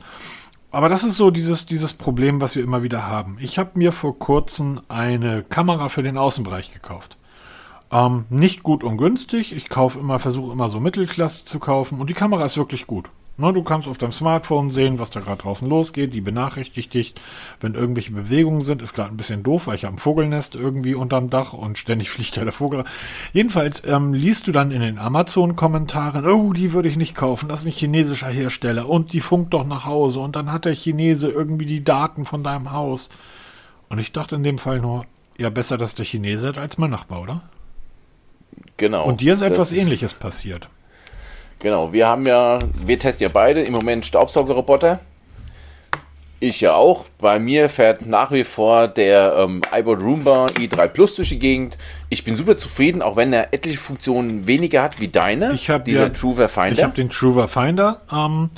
Aber das ist so dieses, dieses Problem, was wir immer wieder haben. Ich habe mir vor kurzem eine Kamera für den Außenbereich gekauft. Ähm, nicht gut und günstig. Ich kaufe immer, versuche immer so Mittelklasse zu kaufen und die Kamera ist wirklich gut. Ne, du kannst auf deinem Smartphone sehen, was da gerade draußen losgeht. Die benachrichtigt dich, wenn irgendwelche Bewegungen sind. Ist gerade ein bisschen doof, weil ich habe ein Vogelnest irgendwie unterm Dach und ständig fliegt da der Vogel. Jedenfalls ähm, liest du dann in den Amazon-Kommentaren, oh, die würde ich nicht kaufen, das ist ein chinesischer Hersteller und die funkt doch nach Hause und dann hat der Chinese irgendwie die Daten von deinem Haus. Und ich dachte in dem Fall nur, ja, besser, dass der Chinese hat als mein Nachbar, oder? Genau. Und dir ist etwas ähnliches passiert. Genau, wir haben ja, wir testen ja beide im Moment Staubsaugerroboter. Ich ja auch. Bei mir fährt nach wie vor der ähm, iBot Roomba i3 Plus durch die Gegend. Ich bin super zufrieden, auch wenn er etliche Funktionen weniger hat wie deine. Ich habe ja, Truver Finder. Ich habe den Truver Finder. Ähm,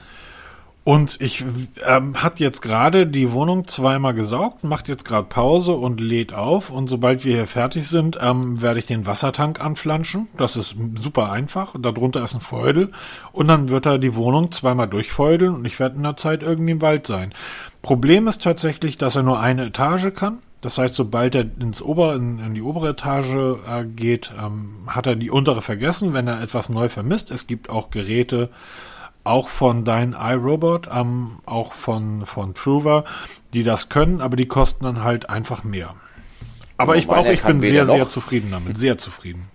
und ich ähm, hat jetzt gerade die Wohnung zweimal gesaugt, macht jetzt gerade Pause und lädt auf. Und sobald wir hier fertig sind, ähm, werde ich den Wassertank anflanschen. Das ist super einfach. Darunter ist ein Feudel. Und dann wird er die Wohnung zweimal durchfeudeln und ich werde in der Zeit irgendwie im Wald sein. Problem ist tatsächlich, dass er nur eine Etage kann. Das heißt, sobald er ins Ober, in, in die obere Etage äh, geht, ähm, hat er die untere vergessen, wenn er etwas neu vermisst. Es gibt auch Geräte, auch von dein iRobot, ähm, auch von, von Truver, die das können, aber die kosten dann halt einfach mehr. Aber ich, auch, ich bin sehr, sehr zufrieden damit, sehr zufrieden.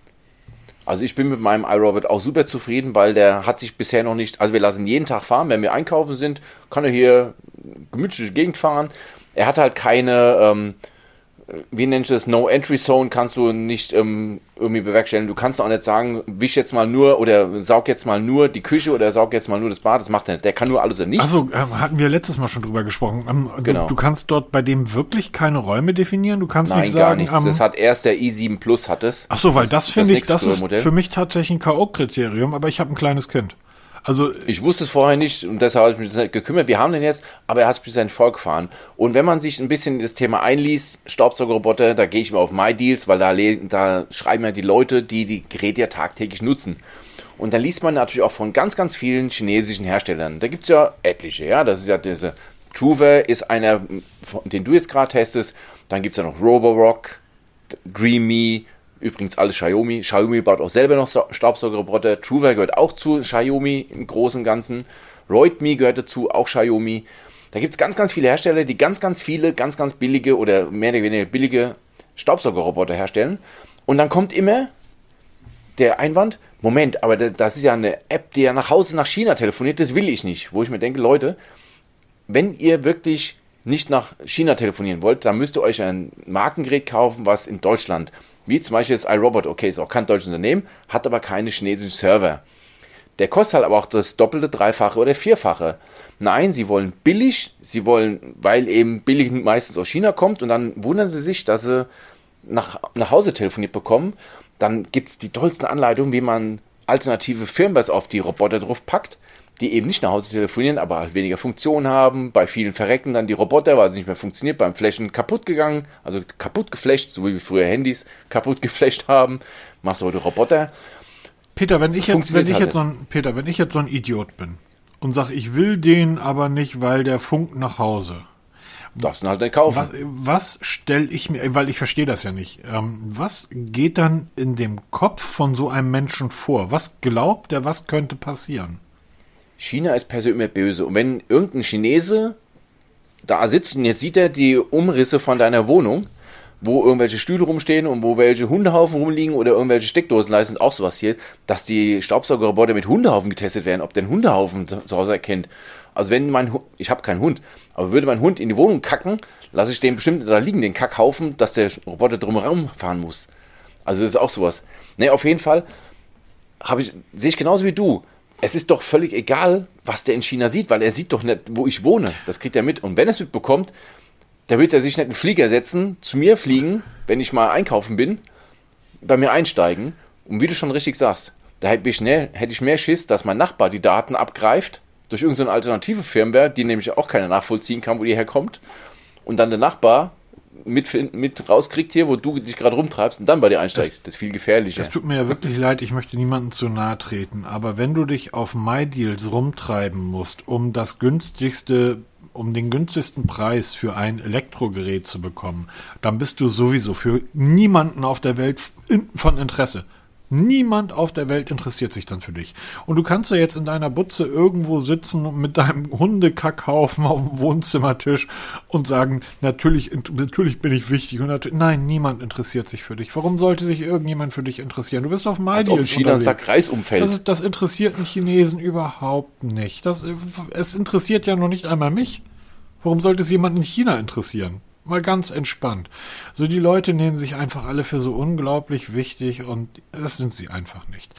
Also ich bin mit meinem iRobot auch super zufrieden, weil der hat sich bisher noch nicht, also wir lassen jeden Tag fahren, wenn wir einkaufen sind, kann er hier gemütlich Gegend fahren. Er hat halt keine, ähm, wie nennst du das, No-Entry-Zone kannst du nicht ähm, irgendwie bewerkstelligen. Du kannst auch nicht sagen, wisch jetzt mal nur oder saug jetzt mal nur die Küche oder saug jetzt mal nur das Bad. Das macht er nicht. Der kann nur alles oder nichts. Also ähm, hatten wir letztes Mal schon drüber gesprochen. Ähm, genau. Du, du, kannst dort bei dem wirklich keine Räume definieren. Du kannst Nein, nicht sagen, gar nichts. das hat erst der i7 Plus hat es. Ach so, weil das, das finde ich, das ist für mich tatsächlich ein K.O.-Kriterium. Aber ich habe ein kleines Kind. Also ich wusste es vorher nicht und deshalb habe ich mich gekümmert. Wir haben den jetzt, aber er hat bis sein Volk gefahren. Und wenn man sich ein bisschen in das Thema einliest, Staubsaugerroboter, da gehe ich mal auf MyDeals, weil da, da schreiben ja die Leute, die die Geräte ja tagtäglich nutzen. Und da liest man natürlich auch von ganz, ganz vielen chinesischen Herstellern. Da gibt es ja etliche, ja. Das ist ja diese Truver ist einer, den du jetzt gerade testest. Dann gibt es ja noch Roborock, Dreamy, Übrigens alles Xiaomi. Xiaomi baut auch selber noch Staubsaugerroboter. Truver gehört auch zu Xiaomi im Großen und Ganzen. Roidme gehört dazu, auch Xiaomi. Da gibt es ganz, ganz viele Hersteller, die ganz, ganz viele, ganz, ganz billige oder mehr oder weniger billige Staubsaugerroboter herstellen. Und dann kommt immer der Einwand, Moment, aber das ist ja eine App, die ja nach Hause nach China telefoniert, das will ich nicht. Wo ich mir denke, Leute, wenn ihr wirklich nicht nach China telefonieren wollt, dann müsst ihr euch ein Markengerät kaufen, was in Deutschland wie zum Beispiel das iRobot, okay, ist auch kein deutsches Unternehmen, hat aber keine chinesischen Server. Der kostet halt aber auch das doppelte, dreifache oder vierfache. Nein, sie wollen billig, sie wollen, weil eben billig meistens aus China kommt und dann wundern sie sich, dass sie nach, nach Hause telefoniert bekommen. Dann gibt es die tollsten Anleitungen, wie man alternative Firmwares auf die Roboter drauf packt die eben nicht nach Hause telefonieren, aber halt weniger Funktion haben. Bei vielen verrecken dann die Roboter, weil sie nicht mehr funktioniert, beim Flashen kaputt gegangen, also kaputt geflasht, so wie früher Handys kaputt geflasht haben. Machst du heute Roboter. Peter, wenn ich jetzt, wenn ich halt jetzt so ein, Peter, wenn ich jetzt so ein Idiot bin und sag, ich will den aber nicht, weil der funkt nach Hause. Darfst du halt nicht kaufen. Was, was stelle ich mir, weil ich verstehe das ja nicht. Ähm, was geht dann in dem Kopf von so einem Menschen vor? Was glaubt er, was könnte passieren? China ist per se immer böse. Und wenn irgendein Chinese da sitzt und jetzt sieht er die Umrisse von deiner Wohnung, wo irgendwelche Stühle rumstehen und wo welche Hundehaufen rumliegen oder irgendwelche Steckdosen leisten, auch sowas hier, dass die Staubsaugerroboter mit Hundehaufen getestet werden, ob der einen Hundehaufen zu Hause erkennt. Also wenn mein Hund, ich habe keinen Hund, aber würde mein Hund in die Wohnung kacken, lasse ich den bestimmt da liegen, den Kackhaufen, dass der Roboter drumherum fahren muss. Also das ist auch sowas. Ne, auf jeden Fall ich, sehe ich genauso wie du es ist doch völlig egal, was der in China sieht, weil er sieht doch nicht, wo ich wohne. Das kriegt er mit. Und wenn er es mitbekommt, da wird er sich nicht einen Flieger setzen, zu mir fliegen, wenn ich mal einkaufen bin, bei mir einsteigen. Und wie du schon richtig sagst, da hätte ich, mehr, hätte ich mehr Schiss, dass mein Nachbar die Daten abgreift durch irgendeine alternative Firmware, die nämlich auch keiner nachvollziehen kann, wo die herkommt. Und dann der Nachbar mit, mit rauskriegt hier, wo du dich gerade rumtreibst und dann bei dir einsteigt. Das, das, ist viel gefährlicher. Es tut mir ja wirklich leid, ich möchte niemandem zu nahe treten, aber wenn du dich auf MyDeals rumtreiben musst, um das günstigste um den günstigsten Preis für ein Elektrogerät zu bekommen, dann bist du sowieso für niemanden auf der Welt von Interesse. Niemand auf der Welt interessiert sich dann für dich. Und du kannst ja jetzt in deiner Butze irgendwo sitzen mit deinem Hundekackhaufen auf dem Wohnzimmertisch und sagen, natürlich, natürlich bin ich wichtig. Und nein, niemand interessiert sich für dich. Warum sollte sich irgendjemand für dich interessieren? Du bist auf MyDeals Als ob China unterwegs. Kreis umfällt. Das, das interessiert einen Chinesen überhaupt nicht. Das, es interessiert ja noch nicht einmal mich. Warum sollte es jemanden in China interessieren? Mal ganz entspannt. So die Leute nehmen sich einfach alle für so unglaublich wichtig und das sind sie einfach nicht.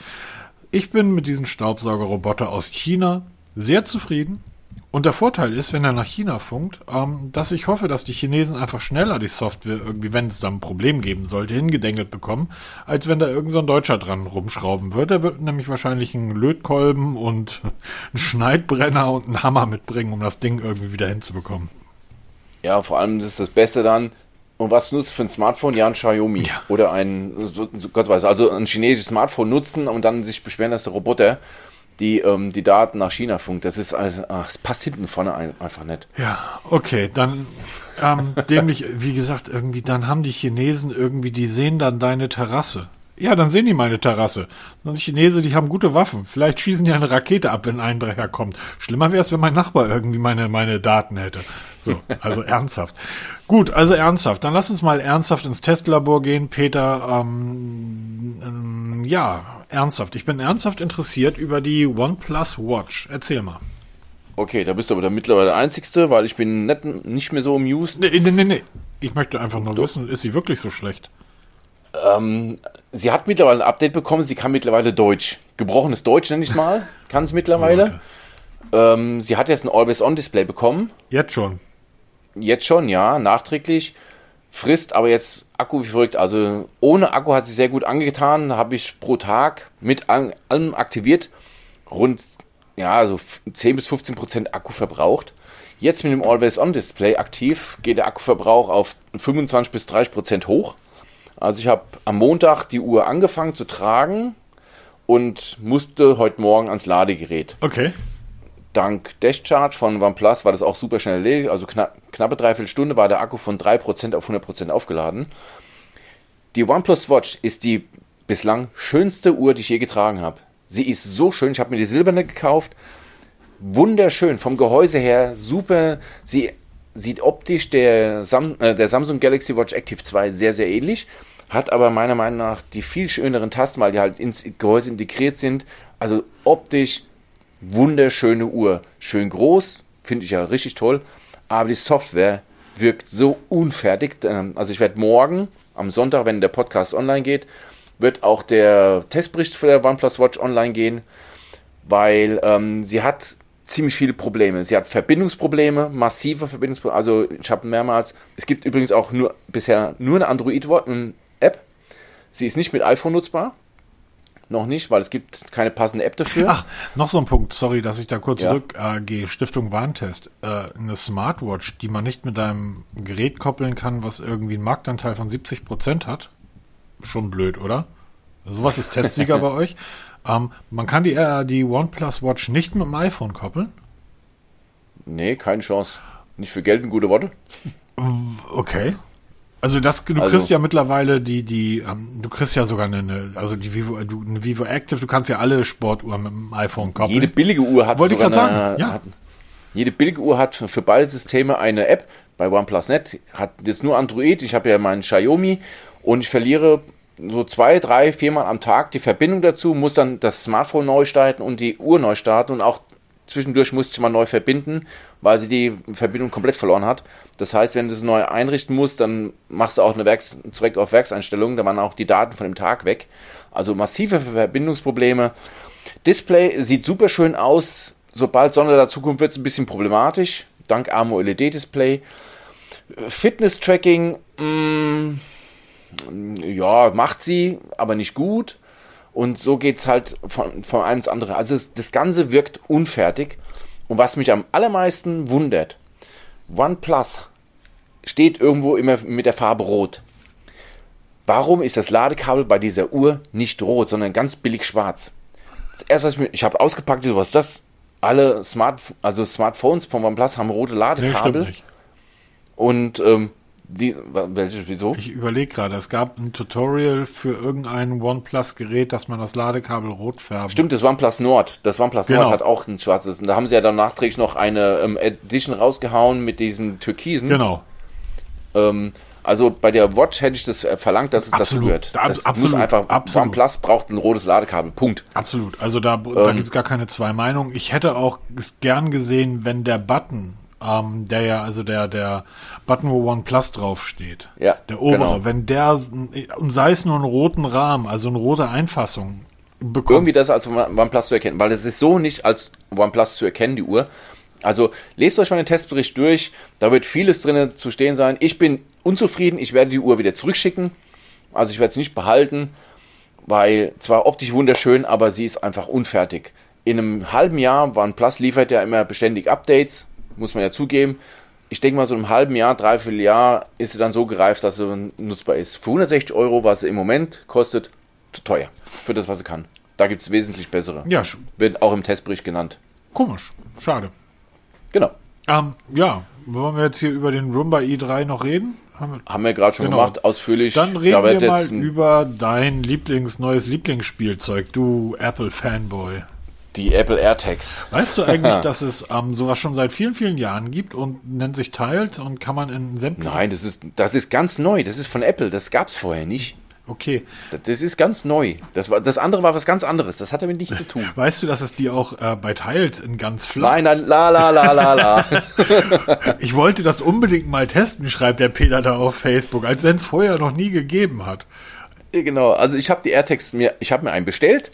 Ich bin mit diesem Staubsaugerroboter aus China sehr zufrieden. Und der Vorteil ist, wenn er nach China funkt, ähm, dass ich hoffe, dass die Chinesen einfach schneller die Software irgendwie, wenn es da ein Problem geben sollte, hingedengelt bekommen, als wenn da irgendein so Deutscher dran rumschrauben würde. Der wird nämlich wahrscheinlich einen Lötkolben und einen Schneidbrenner und einen Hammer mitbringen, um das Ding irgendwie wieder hinzubekommen. Ja, vor allem ist das Beste dann, und was nutzt für ein Smartphone? Ja, ein Xiaomi. Ja. Oder ein, so, Gott weiß, also ein chinesisches Smartphone nutzen und dann sich beschweren, dass der Roboter die, ähm, die Daten nach China funkt. Das ist also, ach, es passt hinten vorne ein, einfach nicht. Ja, okay, dann ähm, dämlich, wie gesagt, irgendwie, dann haben die Chinesen irgendwie, die sehen dann deine Terrasse. Ja, dann sehen die meine Terrasse. Und die Chinesen, die haben gute Waffen. Vielleicht schießen die eine Rakete ab, wenn ein Einbrecher kommt. Schlimmer wäre es, wenn mein Nachbar irgendwie meine, meine Daten hätte. So, also ernsthaft. Gut, also ernsthaft. Dann lass uns mal ernsthaft ins Testlabor gehen, Peter. Ähm, ähm, ja, ernsthaft. Ich bin ernsthaft interessiert über die OnePlus Watch. Erzähl mal. Okay, da bist du aber der mittlerweile der Einzigste, weil ich bin nicht, nicht mehr so amused. Nee, nee, nee, nee. Ich möchte einfach nur wissen, ist sie wirklich so schlecht? Ähm, sie hat mittlerweile ein Update bekommen, sie kann mittlerweile Deutsch. Gebrochenes Deutsch nenne ich es mal, kann es mittlerweile. Ähm, sie hat jetzt ein Always-On-Display bekommen. Jetzt schon. Jetzt schon, ja, nachträglich. Frisst aber jetzt Akku wie verrückt. Also ohne Akku hat sie sehr gut angetan. Habe ich pro Tag mit allem aktiviert rund ja, also 10 bis 15 Prozent Akku verbraucht. Jetzt mit dem Always-On-Display aktiv geht der Akkuverbrauch auf 25 bis 30 Prozent hoch. Also ich habe am Montag die Uhr angefangen zu tragen und musste heute Morgen ans Ladegerät. Okay. Dank Dash von OnePlus war das auch super schnell erledigt. Also knapp, knappe dreiviertel Stunde war der Akku von 3% auf 100% aufgeladen. Die OnePlus Watch ist die bislang schönste Uhr, die ich je getragen habe. Sie ist so schön. Ich habe mir die silberne gekauft. Wunderschön. Vom Gehäuse her super. Sie sieht optisch der, Sam äh, der Samsung Galaxy Watch Active 2 sehr, sehr ähnlich. Hat aber meiner Meinung nach die viel schöneren Tasten, weil die halt ins Gehäuse integriert sind. Also optisch wunderschöne Uhr. Schön groß, finde ich ja richtig toll. Aber die Software wirkt so unfertig. Ähm, also ich werde morgen, am Sonntag, wenn der Podcast online geht, wird auch der Testbericht für der OnePlus Watch online gehen, weil ähm, sie hat ziemlich viele Probleme. Sie hat Verbindungsprobleme, massive Verbindungsprobleme. Also ich habe mehrmals, es gibt übrigens auch nur bisher nur eine Android-App. Sie ist nicht mit iPhone nutzbar. Noch nicht, weil es gibt keine passende App dafür. Ach, noch so ein Punkt, sorry, dass ich da kurz ja. zurückgehe. Äh, Stiftung Warntest. Äh, eine Smartwatch, die man nicht mit einem Gerät koppeln kann, was irgendwie einen Marktanteil von 70 Prozent hat. Schon blöd, oder? Sowas ist Testsieger bei euch. Ähm, man kann die, äh, die OnePlus Watch nicht mit dem iPhone koppeln? Nee, keine Chance. Nicht für Geld und gute Worte. Okay. Also das, du also, kriegst ja mittlerweile die, die, ähm, du kriegst ja sogar eine, also die Vivo, du, eine Vivo Active, du kannst ja alle Sportuhren mit dem iPhone koppeln. Jede billige Uhr hat Wollte ich gerade sagen, ja. Hat, jede billige Uhr hat für beide Systeme eine App. Bei OnePlus Net hat jetzt nur Android. Ich habe ja meinen Xiaomi und ich verliere so zwei, drei, viermal am Tag die Verbindung dazu, muss dann das Smartphone neu starten und die Uhr neu starten und auch zwischendurch musste ich mal neu verbinden, weil sie die Verbindung komplett verloren hat. Das heißt, wenn du es neu einrichten musst, dann machst du auch eine Werks zurück auf Werkseinstellungen, da waren auch die Daten von dem Tag weg. Also massive Verbindungsprobleme. Display sieht super schön aus. Sobald Sonne dazukommt, wird es ein bisschen problematisch. Dank AMO-LED-Display. Fitness-Tracking, mm, ja, macht sie, aber nicht gut. Und so geht es halt von, von einem ins andere. Also das Ganze wirkt unfertig. Und was mich am allermeisten wundert, OnePlus steht irgendwo immer mit der Farbe Rot. Warum ist das Ladekabel bei dieser Uhr nicht rot, sondern ganz billig schwarz? Das erste, was ich, ich habe ausgepackt, was ist das? Alle Smart, also Smartphones von OnePlus haben rote Ladekabel. Nee, und ähm, die, welche, wieso? Ich überlege gerade, es gab ein Tutorial für irgendein OnePlus-Gerät, dass man das Ladekabel rot färbt. Stimmt, das OnePlus Nord. Das OnePlus genau. Nord hat auch ein schwarzes. Und da haben sie ja dann nachträglich noch eine ähm, Edition rausgehauen mit diesen Türkisen. Genau. Ähm, also bei der Watch hätte ich das äh, verlangt, dass es absolut, dazu gehört. Das absolut, muss einfach, absolut. OnePlus braucht ein rotes Ladekabel, Punkt. Absolut, also da, da ähm, gibt es gar keine zwei Meinungen. Ich hätte auch gern gesehen, wenn der Button ähm, der ja, also der, der Button, wo OnePlus draufsteht. Ja. Der obere, genau. wenn der, und sei es nur einen roten Rahmen, also eine rote Einfassung, bekommt. Irgendwie das als OnePlus zu erkennen, weil es ist so nicht als OnePlus zu erkennen, die Uhr. Also lest euch mal den Testbericht durch, da wird vieles drin zu stehen sein. Ich bin unzufrieden, ich werde die Uhr wieder zurückschicken. Also ich werde sie nicht behalten, weil zwar optisch wunderschön, aber sie ist einfach unfertig. In einem halben Jahr, OnePlus liefert ja immer beständig Updates, muss man ja zugeben. Ich denke mal, so einem halben Jahr, dreiviertel Jahr ist sie dann so gereift, dass sie nutzbar ist. Für 160 Euro, was sie im Moment kostet, zu teuer für das, was sie kann. Da gibt es wesentlich bessere. Ja, Wird auch im Testbericht genannt. Komisch. Schade. Genau. Ähm, ja, wollen wir jetzt hier über den Roomba i3 noch reden? Haben wir, wir gerade schon genau. gemacht, ausführlich. Dann reden wir mal über dein Lieblings, neues Lieblingsspielzeug, du Apple-Fanboy. Die Apple AirTags. Weißt du eigentlich, dass es ähm, sowas schon seit vielen, vielen Jahren gibt und nennt sich Tiled und kann man in sämtlichen... Nein, das ist, das ist ganz neu. Das ist von Apple. Das gab es vorher nicht. Okay. Das ist ganz neu. Das, war, das andere war was ganz anderes. Das hatte mit nichts zu tun. Weißt du, dass es die auch äh, bei Teils in ganz flach? Nein, nein, la la la la la. ich wollte das unbedingt mal testen, schreibt der Peter da auf Facebook, als wenn es vorher noch nie gegeben hat. Genau, also ich habe die AirTags mir, ich habe mir einen bestellt.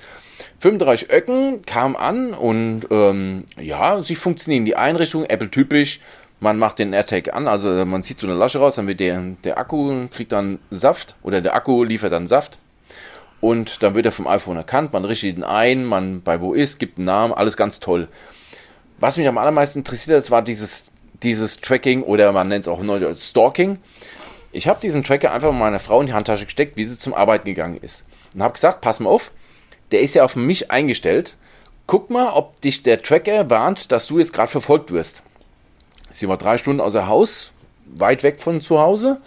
35 Öcken kam an und ähm, ja, sie funktionieren. Die Einrichtung, Apple typisch, man macht den AirTag an, also man zieht so eine Lasche raus, dann wird der, der Akku, kriegt dann Saft oder der Akku liefert dann Saft und dann wird er vom iPhone erkannt, man richtet ihn ein, man bei wo ist, gibt einen Namen, alles ganz toll. Was mich am allermeisten interessiert hat, war dieses, dieses Tracking oder man nennt es auch neu Stalking. Ich habe diesen Tracker einfach meiner Frau in die Handtasche gesteckt, wie sie zum Arbeiten gegangen ist. Und habe gesagt, pass mal auf, der ist ja auf mich eingestellt. Guck mal, ob dich der Tracker warnt, dass du jetzt gerade verfolgt wirst. Sie war drei Stunden außer Haus, weit weg von zu Hause.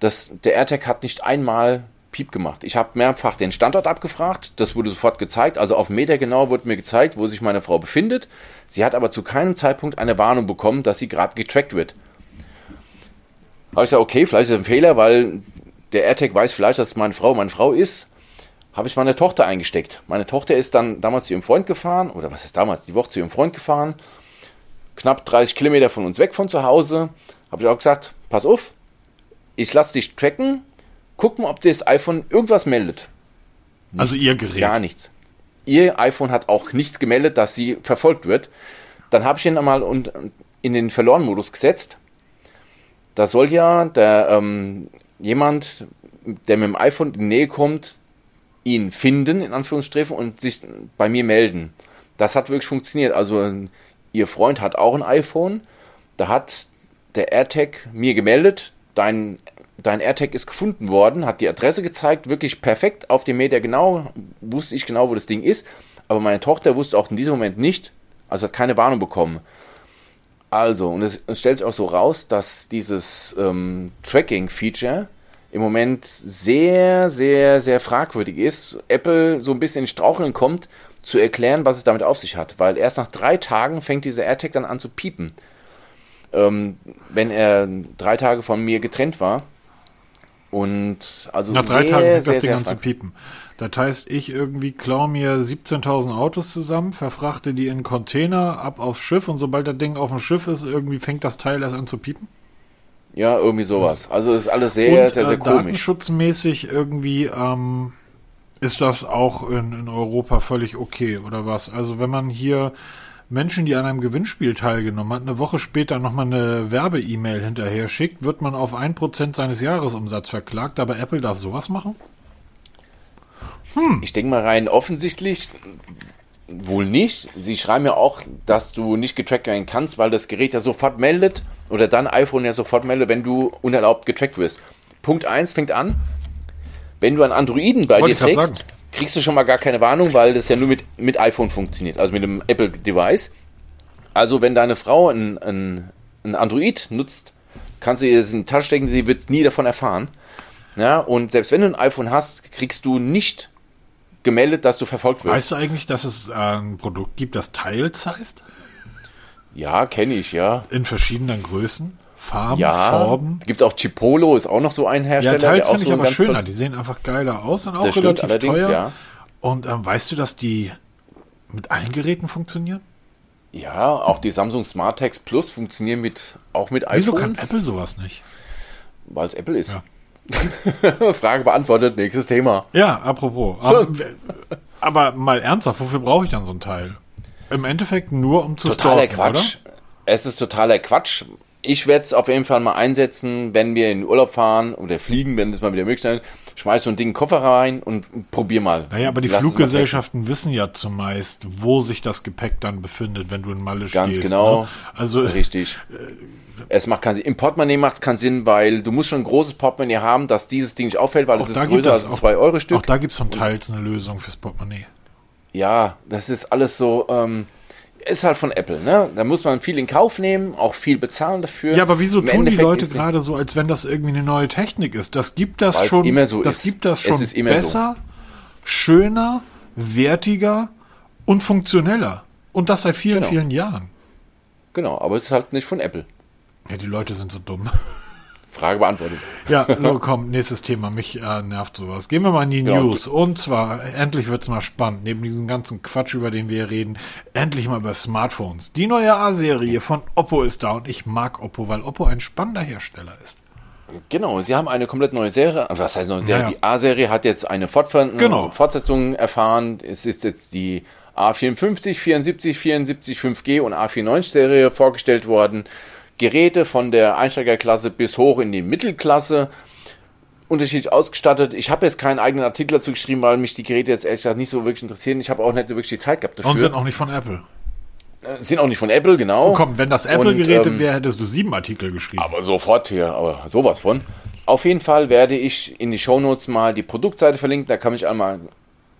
Das, der AirTag hat nicht einmal Piep gemacht. Ich habe mehrfach den Standort abgefragt. Das wurde sofort gezeigt. Also auf Meter genau wurde mir gezeigt, wo sich meine Frau befindet. Sie hat aber zu keinem Zeitpunkt eine Warnung bekommen, dass sie gerade getrackt wird. Habe ich gesagt, okay, vielleicht ist es ein Fehler, weil der AirTag weiß vielleicht, dass meine Frau meine Frau ist. Habe ich meine Tochter eingesteckt. Meine Tochter ist dann damals zu ihrem Freund gefahren, oder was ist damals, die Woche zu ihrem Freund gefahren knapp 30 Kilometer von uns weg von zu Hause, habe ich auch gesagt, pass auf, ich lasse dich tracken, guck mal, ob das iPhone irgendwas meldet. Nichts, also ihr Gerät? Gar nichts. Ihr iPhone hat auch nichts gemeldet, dass sie verfolgt wird. Dann habe ich ihn einmal in den Verloren-Modus gesetzt. Da soll ja der, ähm, jemand, der mit dem iPhone in die Nähe kommt, ihn finden, in Anführungsstrichen, und sich bei mir melden. Das hat wirklich funktioniert. Also ihr Freund hat auch ein iPhone. Da hat der AirTag mir gemeldet, dein, dein AirTag ist gefunden worden, hat die Adresse gezeigt, wirklich perfekt auf dem Meter genau, wusste ich genau, wo das Ding ist. Aber meine Tochter wusste auch in diesem Moment nicht, also hat keine Warnung bekommen. Also, und es, es stellt sich auch so raus, dass dieses ähm, Tracking-Feature im Moment sehr, sehr, sehr fragwürdig ist. Apple so ein bisschen in Straucheln kommt zu erklären, was es damit auf sich hat. Weil erst nach drei Tagen fängt dieser AirTag dann an zu piepen. Ähm, wenn er drei Tage von mir getrennt war. Und also nach drei sehr, Tagen fängt das Ding an zu piepen. Das heißt, ich irgendwie klaue mir 17.000 Autos zusammen, verfrachte die in Container, ab aufs Schiff und sobald das Ding auf dem Schiff ist, irgendwie fängt das Teil erst an zu piepen? Ja, irgendwie sowas. Also ist alles sehr, und, sehr, sehr äh, komisch. Datenschutzmäßig irgendwie ähm, ist das auch in, in Europa völlig okay oder was? Also wenn man hier Menschen, die an einem Gewinnspiel teilgenommen hat, eine Woche später nochmal eine Werbe-E-Mail hinterher schickt, wird man auf ein Prozent seines Jahresumsatzes verklagt, aber Apple darf sowas machen? Hm. Ich denke mal rein offensichtlich wohl nicht. Sie schreiben ja auch, dass du nicht getrackt werden kannst, weil das Gerät ja sofort meldet oder dein iPhone ja sofort meldet, wenn du unerlaubt getrackt wirst. Punkt 1 fängt an, wenn du einen Androiden bei Wollte dir trägst, kriegst du schon mal gar keine Warnung, weil das ja nur mit, mit iPhone funktioniert, also mit dem Apple-Device. Also wenn deine Frau ein, ein, ein Android nutzt, kannst du ihr das in die Tasche stecken, sie wird nie davon erfahren. Ja, und selbst wenn du ein iPhone hast, kriegst du nicht gemeldet, dass du verfolgt wirst. Weißt du eigentlich, dass es äh, ein Produkt gibt, das Tiles heißt? Ja, kenne ich, ja. In verschiedenen Größen? Farben, ja, Farben. Gibt es auch Chipolo, ist auch noch so ein Hersteller. Ja, teils finde so ich aber schöner. Die sehen einfach geiler aus und auch das relativ teuer. Ja. Und ähm, weißt du, dass die mit allen Geräten funktionieren? Ja, auch die Samsung Smart Tags Plus funktionieren mit, auch mit iPhone. Wieso kann Apple sowas nicht? Weil es Apple ist. Ja. Frage beantwortet, nächstes Thema. Ja, apropos. aber, aber mal ernsthaft, wofür brauche ich dann so ein Teil? Im Endeffekt nur um zu Totaler stalken, Quatsch. Oder? Es ist totaler Quatsch ich werde es auf jeden Fall mal einsetzen, wenn wir in den Urlaub fahren oder fliegen, wenn das mal wieder möglich ist. Schmeiß so ein Ding Koffer rein und probier mal. Naja, aber die Lass Fluggesellschaften wissen ja zumeist, wo sich das Gepäck dann befindet, wenn du in Malle Ganz stehst. Ganz genau. Ne? Also richtig. Äh, es macht keinen Sinn. Im Portemonnaie macht es keinen Sinn, weil du musst schon ein großes Portemonnaie haben, dass dieses Ding nicht auffällt, weil es ist größer als ein 2-Euro-Stück. Auch da gibt es von Teils eine Lösung fürs Portemonnaie. Ja, das ist alles so. Ähm, ist halt von Apple, ne? Da muss man viel in Kauf nehmen, auch viel bezahlen dafür. Ja, aber wieso Im tun Endeffekt die Leute gerade so, als wenn das irgendwie eine neue Technik ist? Das gibt das schon, immer so das ist. gibt das schon besser, so. schöner, wertiger und funktioneller. Und das seit vielen, genau. vielen Jahren. Genau, aber es ist halt nicht von Apple. Ja, die Leute sind so dumm. Frage beantwortet. Ja, nur komm, nächstes Thema. Mich äh, nervt sowas. Gehen wir mal in die ja, News. Und zwar, endlich wird's mal spannend. Neben diesem ganzen Quatsch, über den wir reden, endlich mal über Smartphones. Die neue A-Serie von Oppo ist da und ich mag Oppo, weil Oppo ein spannender Hersteller ist. Genau, sie haben eine komplett neue Serie. Was heißt neue Serie? Ja, Die A-Serie hat jetzt eine Fortf genau. Fortsetzung erfahren. Es ist jetzt die A54, 74, 74, 5G und A94-Serie vorgestellt worden. Geräte von der Einsteigerklasse bis hoch in die Mittelklasse unterschiedlich ausgestattet. Ich habe jetzt keinen eigenen Artikel dazu geschrieben, weil mich die Geräte jetzt ehrlich gesagt nicht so wirklich interessieren. Ich habe auch nicht wirklich die Zeit gehabt dafür. Und sind auch nicht von Apple. Äh, sind auch nicht von Apple, genau. Oh, komm, wenn das Apple-Geräte ähm, wäre, hättest du sieben Artikel geschrieben. Aber sofort hier, aber sowas von. Auf jeden Fall werde ich in die Shownotes mal die Produktseite verlinken, da kann ich einmal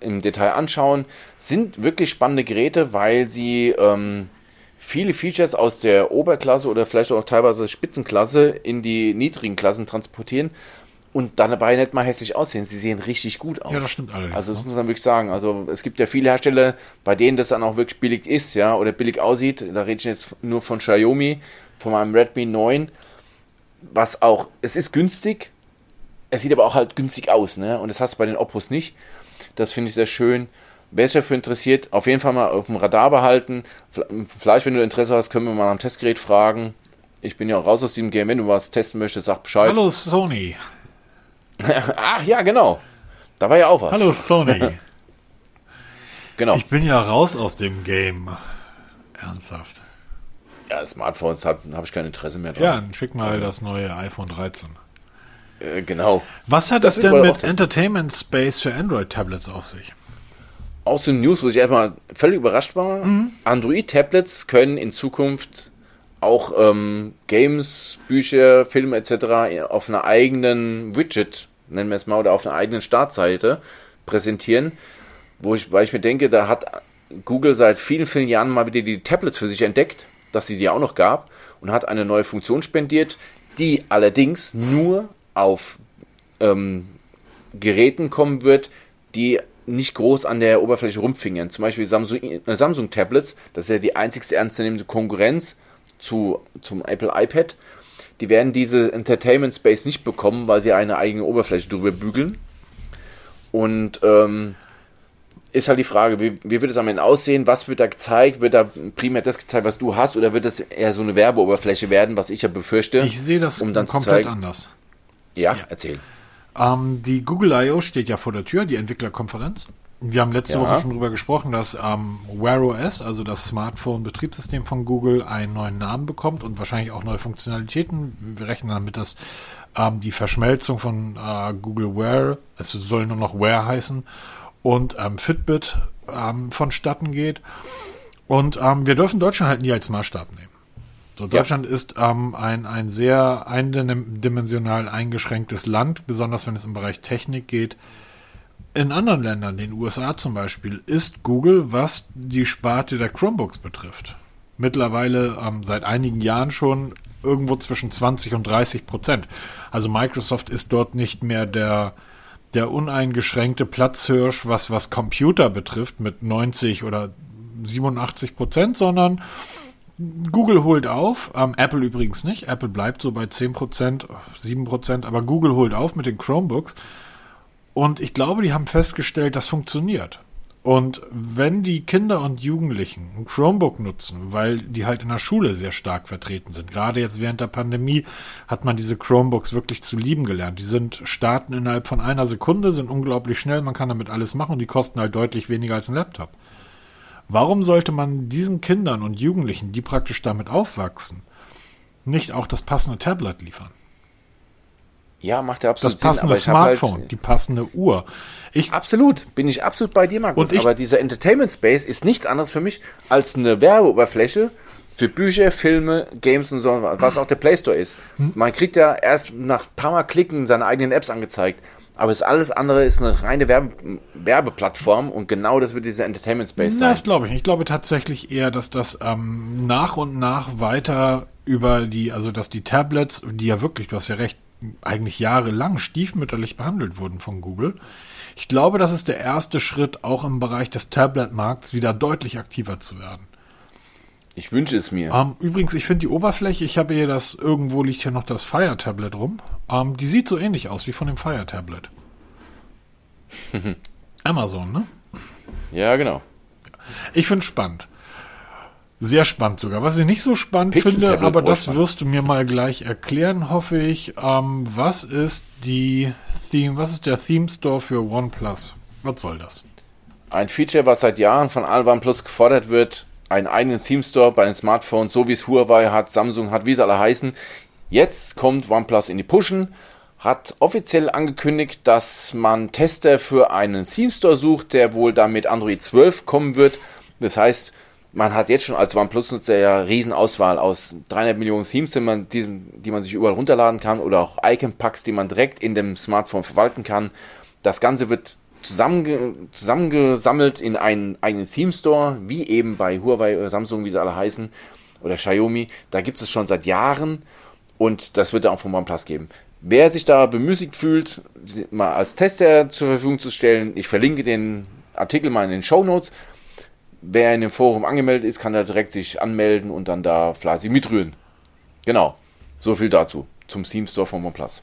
im Detail anschauen. Sind wirklich spannende Geräte, weil sie ähm, viele Features aus der Oberklasse oder vielleicht auch teilweise Spitzenklasse in die niedrigen Klassen transportieren und dann dabei nicht mal hässlich aussehen. Sie sehen richtig gut aus. Ja, das stimmt allerdings. Also das muss man wirklich sagen. Also es gibt ja viele Hersteller, bei denen das dann auch wirklich billig ist, ja, oder billig aussieht. Da rede ich jetzt nur von Xiaomi, von meinem Redmi 9, was auch, es ist günstig, es sieht aber auch halt günstig aus, ne? Und das hast du bei den Oppos nicht. Das finde ich sehr schön. Wer sich dafür interessiert, auf jeden Fall mal auf dem Radar behalten. Vielleicht, wenn du Interesse hast, können wir mal am Testgerät fragen. Ich bin ja auch raus aus dem Game. Wenn du was testen möchtest, sag Bescheid. Hallo Sony. Ach ja, genau. Da war ja auch was. Hallo Sony. genau. Ich bin ja raus aus dem Game. Ernsthaft. Ja, Smartphones habe hab ich kein Interesse mehr dran. Ja, dann schick mal also. das neue iPhone 13. Äh, genau. Was hat das, das denn mit Entertainment Space für Android-Tablets auf sich? Aus den News, wo ich erstmal völlig überrascht war. Mhm. Android-Tablets können in Zukunft auch ähm, Games, Bücher, Filme etc. auf einer eigenen Widget, nennen wir es mal, oder auf einer eigenen Startseite präsentieren. Wo ich, weil ich mir denke, da hat Google seit vielen, vielen Jahren mal wieder die Tablets für sich entdeckt, dass sie die auch noch gab und hat eine neue Funktion spendiert, die allerdings nur auf ähm, Geräten kommen wird, die nicht groß an der Oberfläche rumfingern. Zum Beispiel Samsung, äh, Samsung Tablets, das ist ja die einzigste ernstzunehmende Konkurrenz zu, zum Apple iPad. Die werden diese Entertainment Space nicht bekommen, weil sie eine eigene Oberfläche drüber bügeln. Und ähm, ist halt die Frage, wie, wie wird es am Ende aussehen? Was wird da gezeigt? Wird da primär das gezeigt, was du hast? Oder wird das eher so eine Werbeoberfläche werden, was ich ja befürchte? Ich sehe das um dann komplett anders. Ja, ja. erzähl. Ähm, die Google I.O. steht ja vor der Tür, die Entwicklerkonferenz. Wir haben letzte ja. Woche schon darüber gesprochen, dass ähm, Wear OS, also das Smartphone-Betriebssystem von Google, einen neuen Namen bekommt und wahrscheinlich auch neue Funktionalitäten. Wir rechnen damit, dass ähm, die Verschmelzung von äh, Google Wear, es soll nur noch Wear heißen, und ähm, Fitbit ähm, vonstatten geht. Und ähm, wir dürfen Deutschland halt nie als Maßstab nehmen. So, Deutschland ja. ist ähm, ein, ein sehr eindimensional eingeschränktes Land, besonders wenn es im Bereich Technik geht. In anderen Ländern, den USA zum Beispiel, ist Google, was die Sparte der Chromebooks betrifft, mittlerweile ähm, seit einigen Jahren schon irgendwo zwischen 20 und 30 Prozent. Also Microsoft ist dort nicht mehr der, der uneingeschränkte Platzhirsch, was, was Computer betrifft, mit 90 oder 87 Prozent, sondern Google holt auf, ähm, Apple übrigens nicht. Apple bleibt so bei 10%, 7%, aber Google holt auf mit den Chromebooks. Und ich glaube, die haben festgestellt, das funktioniert. Und wenn die Kinder und Jugendlichen ein Chromebook nutzen, weil die halt in der Schule sehr stark vertreten sind, gerade jetzt während der Pandemie hat man diese Chromebooks wirklich zu lieben gelernt. Die sind starten innerhalb von einer Sekunde, sind unglaublich schnell, man kann damit alles machen und die kosten halt deutlich weniger als ein Laptop. Warum sollte man diesen Kindern und Jugendlichen, die praktisch damit aufwachsen, nicht auch das passende Tablet liefern? Ja, macht ja absolut Das passende Sinn, halt Smartphone, halt die passende Uhr. Ich, absolut, bin ich absolut bei dir, Markus. Aber dieser Entertainment Space ist nichts anderes für mich als eine Werbeoberfläche für Bücher, Filme, Games und so, was auch der Play Store ist. Hm? Man kriegt ja erst nach ein paar Mal klicken seine eigenen Apps angezeigt. Aber das alles andere ist eine reine Werbe Werbeplattform und genau das wird dieser Entertainment Space sein. Das glaube ich. Ich glaube tatsächlich eher, dass das ähm, nach und nach weiter über die, also dass die Tablets, die ja wirklich, du hast ja recht, eigentlich jahrelang stiefmütterlich behandelt wurden von Google. Ich glaube, das ist der erste Schritt, auch im Bereich des Tablet-Markts wieder deutlich aktiver zu werden. Ich wünsche es mir. Ähm, übrigens, ich finde die Oberfläche, ich habe hier das, irgendwo liegt hier noch das Fire Tablet rum. Um, ähm, die sieht so ähnlich aus wie von dem Fire Tablet. Amazon, ne? Ja, genau. Ich finde es spannend. Sehr spannend sogar. Was ich nicht so spannend finde, aber das spannend. wirst du mir mal gleich erklären, hoffe ich. Ähm, was ist die Theme, was ist der Theme Store für OnePlus? Was soll das? Ein Feature, was seit Jahren von OnePlus gefordert wird, einen eigenen Theme Store bei den Smartphones, so wie es Huawei hat, Samsung hat, wie sie alle heißen. Jetzt kommt OnePlus in die Pushen, hat offiziell angekündigt, dass man Tester für einen Theme Store sucht, der wohl dann mit Android 12 kommen wird. Das heißt, man hat jetzt schon als OnePlus-Nutzer ja Riesenauswahl aus 300 Millionen Themes, die man, die, die man sich überall runterladen kann oder auch Icon-Packs, die man direkt in dem Smartphone verwalten kann. Das Ganze wird zusammenge zusammengesammelt in einen eigenen Theme Store, wie eben bei Huawei oder Samsung, wie sie alle heißen, oder Xiaomi. Da gibt es schon seit Jahren und das wird dann auch von OnePlus geben. Wer sich da bemüßigt fühlt, mal als Tester zur Verfügung zu stellen, ich verlinke den Artikel mal in den Show Notes wer in dem Forum angemeldet ist, kann da direkt sich anmelden und dann da fleißig mitrühren. Genau. So viel dazu zum Steam Store von OnePlus.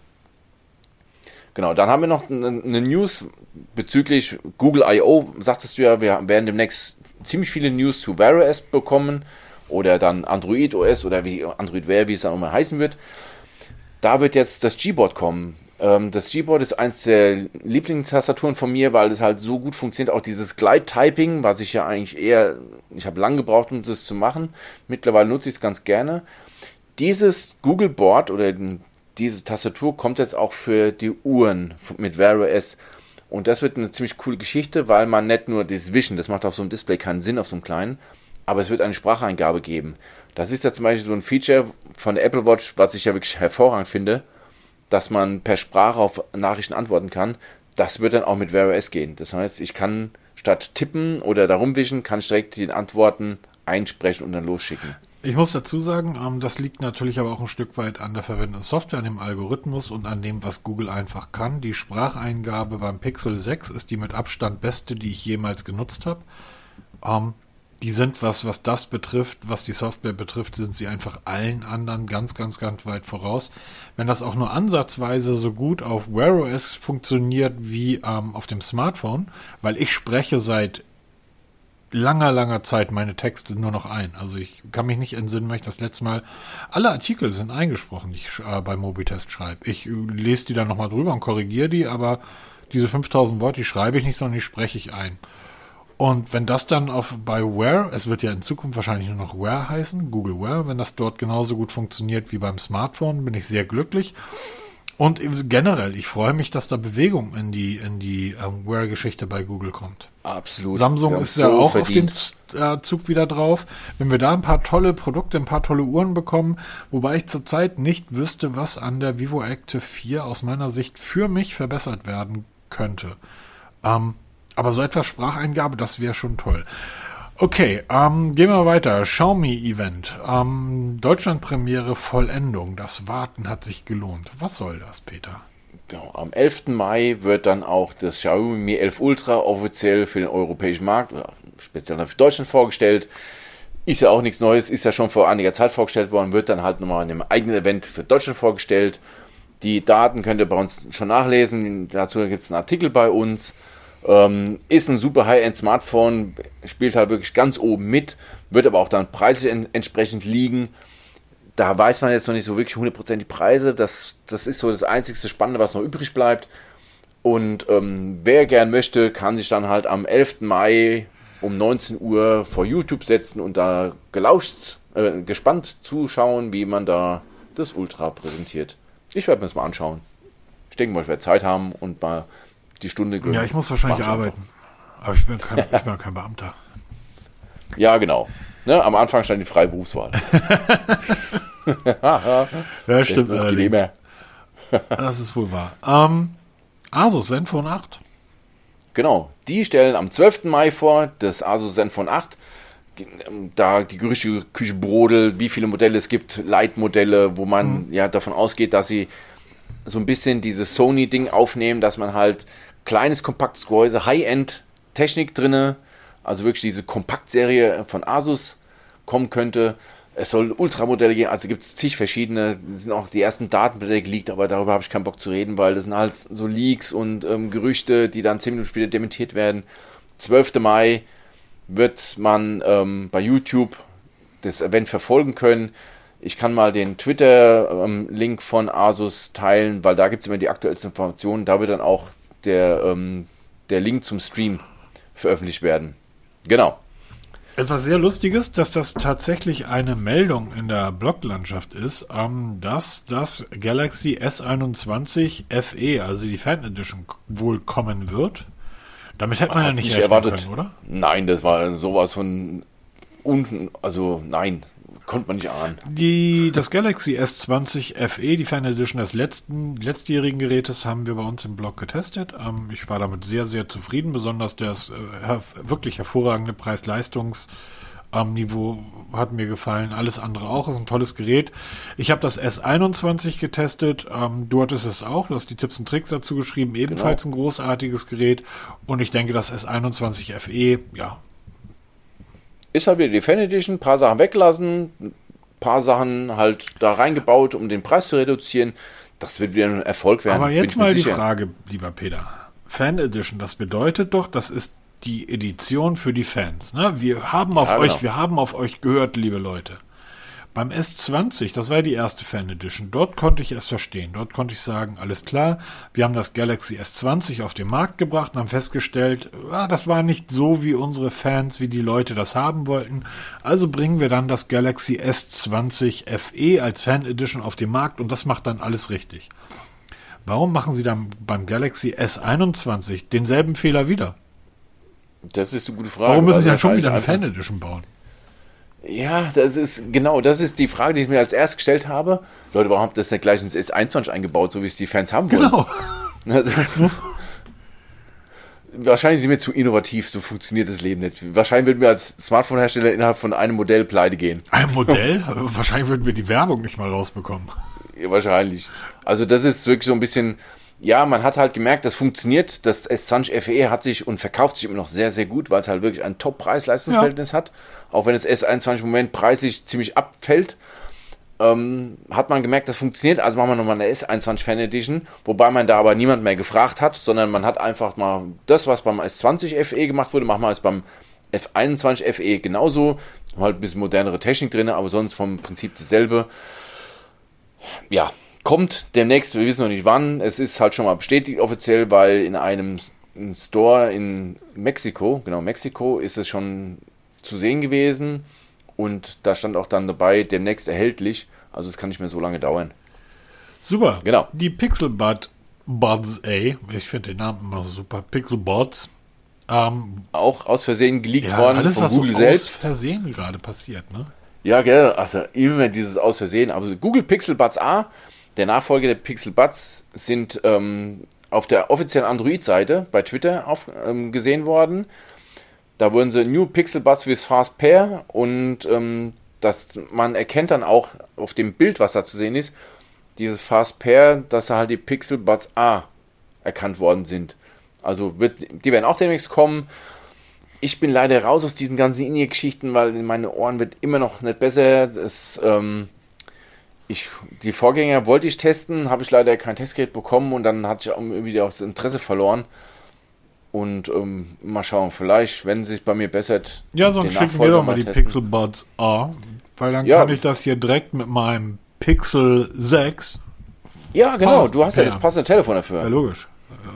Genau, dann haben wir noch eine News bezüglich Google I.O. Sagtest du ja, wir werden demnächst ziemlich viele News zu Wear OS bekommen oder dann Android OS oder wie Android Wear, wie es dann auch mal heißen wird. Da wird jetzt das Gboard kommen. Ähm, das Gboard ist eins der Lieblingstastaturen von mir, weil es halt so gut funktioniert. Auch dieses Glide-Typing, was ich ja eigentlich eher, ich habe lange gebraucht, um das zu machen. Mittlerweile nutze ich es ganz gerne. Dieses Google Board oder diese Tastatur kommt jetzt auch für die Uhren mit Wear OS. Und das wird eine ziemlich coole Geschichte, weil man nicht nur das Wischen, das macht auf so einem Display keinen Sinn, auf so einem kleinen, aber es wird eine Spracheingabe geben. Das ist ja zum Beispiel so ein Feature von der Apple Watch, was ich ja wirklich hervorragend finde dass man per Sprache auf Nachrichten antworten kann. Das wird dann auch mit Wear OS gehen. Das heißt, ich kann statt tippen oder darum wischen, kann ich direkt die Antworten einsprechen und dann losschicken. Ich muss dazu sagen, ähm, das liegt natürlich aber auch ein Stück weit an der verwendeten Software, an dem Algorithmus und an dem, was Google einfach kann. Die Spracheingabe beim Pixel 6 ist die mit Abstand beste, die ich jemals genutzt habe. Ähm, die sind, was, was das betrifft, was die Software betrifft, sind sie einfach allen anderen ganz, ganz, ganz weit voraus. Wenn das auch nur ansatzweise so gut auf Wear OS funktioniert wie ähm, auf dem Smartphone, weil ich spreche seit langer, langer Zeit meine Texte nur noch ein. Also ich kann mich nicht entsinnen, weil ich das letzte Mal alle Artikel sind eingesprochen, die ich äh, bei Mobitest schreibe. Ich äh, lese die dann nochmal drüber und korrigiere die, aber diese 5000 Worte, die schreibe ich nicht, sondern die spreche ich ein. Und wenn das dann auf bei Wear, es wird ja in Zukunft wahrscheinlich nur noch Wear heißen, Google Wear, wenn das dort genauso gut funktioniert wie beim Smartphone, bin ich sehr glücklich. Und generell, ich freue mich, dass da Bewegung in die, in die ähm, Wear-Geschichte bei Google kommt. Absolut. Samsung ist so ja auch verdient. auf den äh, Zug wieder drauf. Wenn wir da ein paar tolle Produkte, ein paar tolle Uhren bekommen, wobei ich zurzeit nicht wüsste, was an der Vivo Active 4 aus meiner Sicht für mich verbessert werden könnte. Ähm, aber so etwas Spracheingabe, das wäre schon toll. Okay, ähm, gehen wir weiter. Xiaomi-Event. Ähm, Deutschland-Premiere Vollendung. Das Warten hat sich gelohnt. Was soll das, Peter? Genau, am 11. Mai wird dann auch das Xiaomi Mi 11 Ultra offiziell für den europäischen Markt oder speziell für Deutschland vorgestellt. Ist ja auch nichts Neues, ist ja schon vor einiger Zeit vorgestellt worden, wird dann halt nochmal in einem eigenen Event für Deutschland vorgestellt. Die Daten könnt ihr bei uns schon nachlesen. Dazu gibt es einen Artikel bei uns. Ähm, ist ein super High-End-Smartphone, spielt halt wirklich ganz oben mit, wird aber auch dann preislich en entsprechend liegen. Da weiß man jetzt noch nicht so wirklich 100% die Preise. Das, das ist so das einzigste Spannende, was noch übrig bleibt. Und ähm, wer gern möchte, kann sich dann halt am 11. Mai um 19 Uhr vor YouTube setzen und da gelauscht, äh, gespannt zuschauen, wie man da das Ultra präsentiert. Ich werde mir das mal anschauen. Ich denke mal, ich werde Zeit haben und mal die Stunde gönnen. Ja, ich muss wahrscheinlich arbeiten. Aber ich bin, kein, ich bin kein Beamter. Ja, genau. Ne, am Anfang stand die freie Berufswahl. ja, stimmt allerdings. das ist wohl wahr. Ähm, Asus Zenfone 8. Genau, die stellen am 12. Mai vor, das Asus Zenfone 8. Da die Gerüchteküche brodelt, wie viele Modelle es gibt, Leitmodelle, wo man mhm. ja davon ausgeht, dass sie so ein bisschen dieses Sony-Ding aufnehmen, dass man halt kleines, kompaktes Gehäuse, High-End-Technik drinne, also wirklich diese Kompaktserie von Asus kommen könnte. Es soll Ultramodelle geben, also gibt es zig verschiedene, es sind auch die ersten Datenblätter geleakt, aber darüber habe ich keinen Bock zu reden, weil das sind halt so Leaks und ähm, Gerüchte, die dann 10 Minuten später dementiert werden. 12. Mai wird man ähm, bei YouTube das Event verfolgen können. Ich kann mal den Twitter-Link ähm, von Asus teilen, weil da gibt es immer die aktuellsten Informationen. Da wird dann auch der, ähm, der Link zum Stream veröffentlicht werden. Genau. Etwas sehr Lustiges, dass das tatsächlich eine Meldung in der Bloglandschaft ist, ähm, dass das Galaxy S21 FE, also die Fan Edition, wohl kommen wird. Damit hätte man, man ja nicht erwartet, können, oder? Nein, das war sowas von unten, also nein, konnte man nicht ahnen. Die, das Galaxy S20 FE, die Fan Edition des letzten, letztjährigen Gerätes, haben wir bei uns im Blog getestet. Ähm, ich war damit sehr, sehr zufrieden, besonders das äh, wirklich hervorragende Preis-Leistungs- am Niveau hat mir gefallen. Alles andere auch. Ist ein tolles Gerät. Ich habe das S21 getestet. Ähm, du hattest es auch. Du hast die Tipps und Tricks dazu geschrieben. Ebenfalls genau. ein großartiges Gerät. Und ich denke, das S21 FE, ja, ist halt wieder die Fan Edition, ein paar Sachen weggelassen, ein paar Sachen halt da reingebaut, um den Preis zu reduzieren. Das wird wieder ein Erfolg werden. Aber jetzt mal die Frage, lieber Peter. Fan Edition, das bedeutet doch, das ist die Edition für die Fans. Ne? Wir haben auf ja, euch, genau. wir haben auf euch gehört, liebe Leute. Beim S20, das war ja die erste Fan Edition, dort konnte ich es verstehen. Dort konnte ich sagen, alles klar, wir haben das Galaxy S20 auf den Markt gebracht und haben festgestellt, ah, das war nicht so, wie unsere Fans, wie die Leute das haben wollten. Also bringen wir dann das Galaxy S20 FE als Fan Edition auf den Markt und das macht dann alles richtig. Warum machen sie dann beim Galaxy S21 denselben Fehler wieder? Das ist eine gute Frage. Warum müssen sie ja schon halt wieder eine Fan Edition bauen? Ja, das ist genau, das ist die Frage, die ich mir als erst gestellt habe. Leute, warum habt ihr das nicht gleich ins S21 eingebaut, so wie es die Fans haben wollen? Genau. Also, wahrscheinlich sind wir zu innovativ, so funktioniert das Leben nicht. Wahrscheinlich würden wir als Smartphone-Hersteller innerhalb von einem Modell pleite gehen. Ein Modell? wahrscheinlich würden wir die Werbung nicht mal rausbekommen. Ja, wahrscheinlich. Also das ist wirklich so ein bisschen, ja, man hat halt gemerkt, das funktioniert. Das S20 FE hat sich und verkauft sich immer noch sehr, sehr gut, weil es halt wirklich ein Top-Preis-Leistungsverhältnis ja. hat. Auch wenn das S21 im Moment preislich ziemlich abfällt, ähm, hat man gemerkt, das funktioniert. Also machen wir nochmal eine S21 Fan Edition, wobei man da aber niemand mehr gefragt hat, sondern man hat einfach mal das, was beim S20 FE gemacht wurde, machen wir es beim F21 FE genauso. Halt ein bisschen modernere Technik drin, aber sonst vom Prinzip dasselbe. Ja, kommt demnächst, wir wissen noch nicht wann. Es ist halt schon mal bestätigt offiziell, weil in einem Store in Mexiko, genau Mexiko, ist es schon zu sehen gewesen und da stand auch dann dabei, demnächst erhältlich. Also es kann nicht mehr so lange dauern. Super. Genau. Die Pixelbud Buds A, ich finde den Namen immer super, Pixelbuds. Ähm, auch aus Versehen geleakt ja, worden alles, von was Google so selbst. Aus Versehen gerade passiert, ne? Ja, gell, also immer dieses aus Versehen. Also Google Pixel Buds A der Nachfolger der Pixel Buds sind ähm, auf der offiziellen Android-Seite bei Twitter auf, ähm, gesehen worden. Da wurden sie New Pixel Buds with Fast Pair und ähm, das, man erkennt dann auch auf dem Bild, was da zu sehen ist, dieses Fast Pair, dass halt die Pixel Buds A erkannt worden sind. Also wird, die werden auch demnächst kommen. Ich bin leider raus aus diesen ganzen In-Geschichten, weil meine Ohren wird immer noch nicht besser. Es, ähm, ich, die Vorgänger wollte ich testen, habe ich leider kein Testgerät bekommen und dann hatte ich irgendwie auch das Interesse verloren. Und ähm, mal schauen, vielleicht, wenn es sich bei mir bessert. Ja, sonst schicken wir doch mal die testen. Pixel Buds A, weil dann ja. kann ich das hier direkt mit meinem Pixel 6. Ja, genau, du hast ja, ja das passende Telefon dafür. Ja, logisch.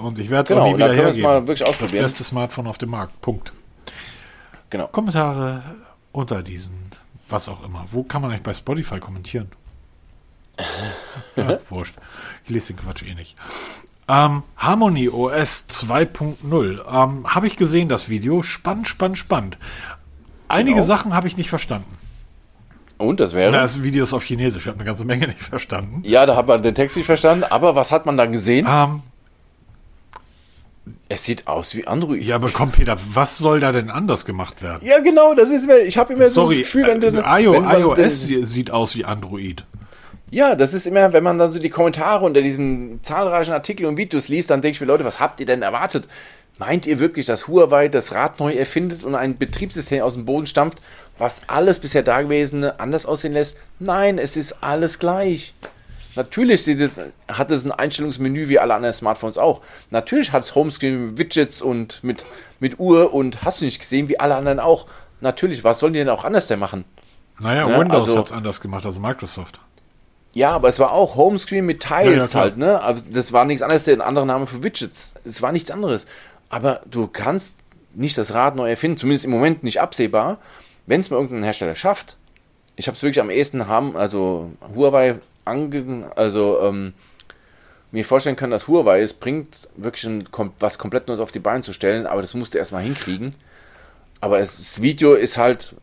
Und ich werde es genau, auch nie wieder hergeben. Mal wirklich das beste Smartphone auf dem Markt. Punkt. Genau. Kommentare unter diesen, was auch immer. Wo kann man eigentlich bei Spotify kommentieren? Ja, wurscht. Ich lese den Quatsch eh nicht. Ähm, Harmony OS 2.0. Ähm, habe ich gesehen, das Video. Spannend, spannend, spannend. Einige genau. Sachen habe ich nicht verstanden. Und das wäre? Na, das Video ist auf Chinesisch. Ich habe eine ganze Menge nicht verstanden. Ja, da hat man den Text nicht verstanden. Aber was hat man dann gesehen? Ähm, es sieht aus wie Android. Ja, aber komm, Peter, was soll da denn anders gemacht werden? Ja, genau, das ist mir, ich habe immer Sorry, so das Gefühl, wenn, äh, wenn iOS sieht aus wie Android. Ja, das ist immer, wenn man dann so die Kommentare unter diesen zahlreichen Artikeln und Videos liest, dann denke ich mir, Leute, was habt ihr denn erwartet? Meint ihr wirklich, dass Huawei das Rad neu erfindet und ein Betriebssystem aus dem Boden stampft, was alles bisher Dagewesene anders aussehen lässt? Nein, es ist alles gleich. Natürlich es, hat es ein Einstellungsmenü wie alle anderen Smartphones auch. Natürlich hat es Homescreen Widgets und mit, mit Uhr und hast du nicht gesehen, wie alle anderen auch. Natürlich, was sollen die denn auch anders denn machen? Naja, ne? Windows also, hat es anders gemacht als Microsoft. Ja, aber es war auch Homescreen mit Tiles ja, halt, ne? Also das war nichts anderes, der ein anderer Name für Widgets. Es war nichts anderes. Aber du kannst nicht das Rad neu erfinden, zumindest im Moment nicht absehbar. Wenn es mal irgendein Hersteller schafft, ich habe es wirklich am ehesten haben, also Huawei ange, also ähm, mir vorstellen können, dass Huawei es bringt, wirklich ein, was komplett Neues auf die Beine zu stellen, aber das musste erstmal hinkriegen. Aber es, das Video ist halt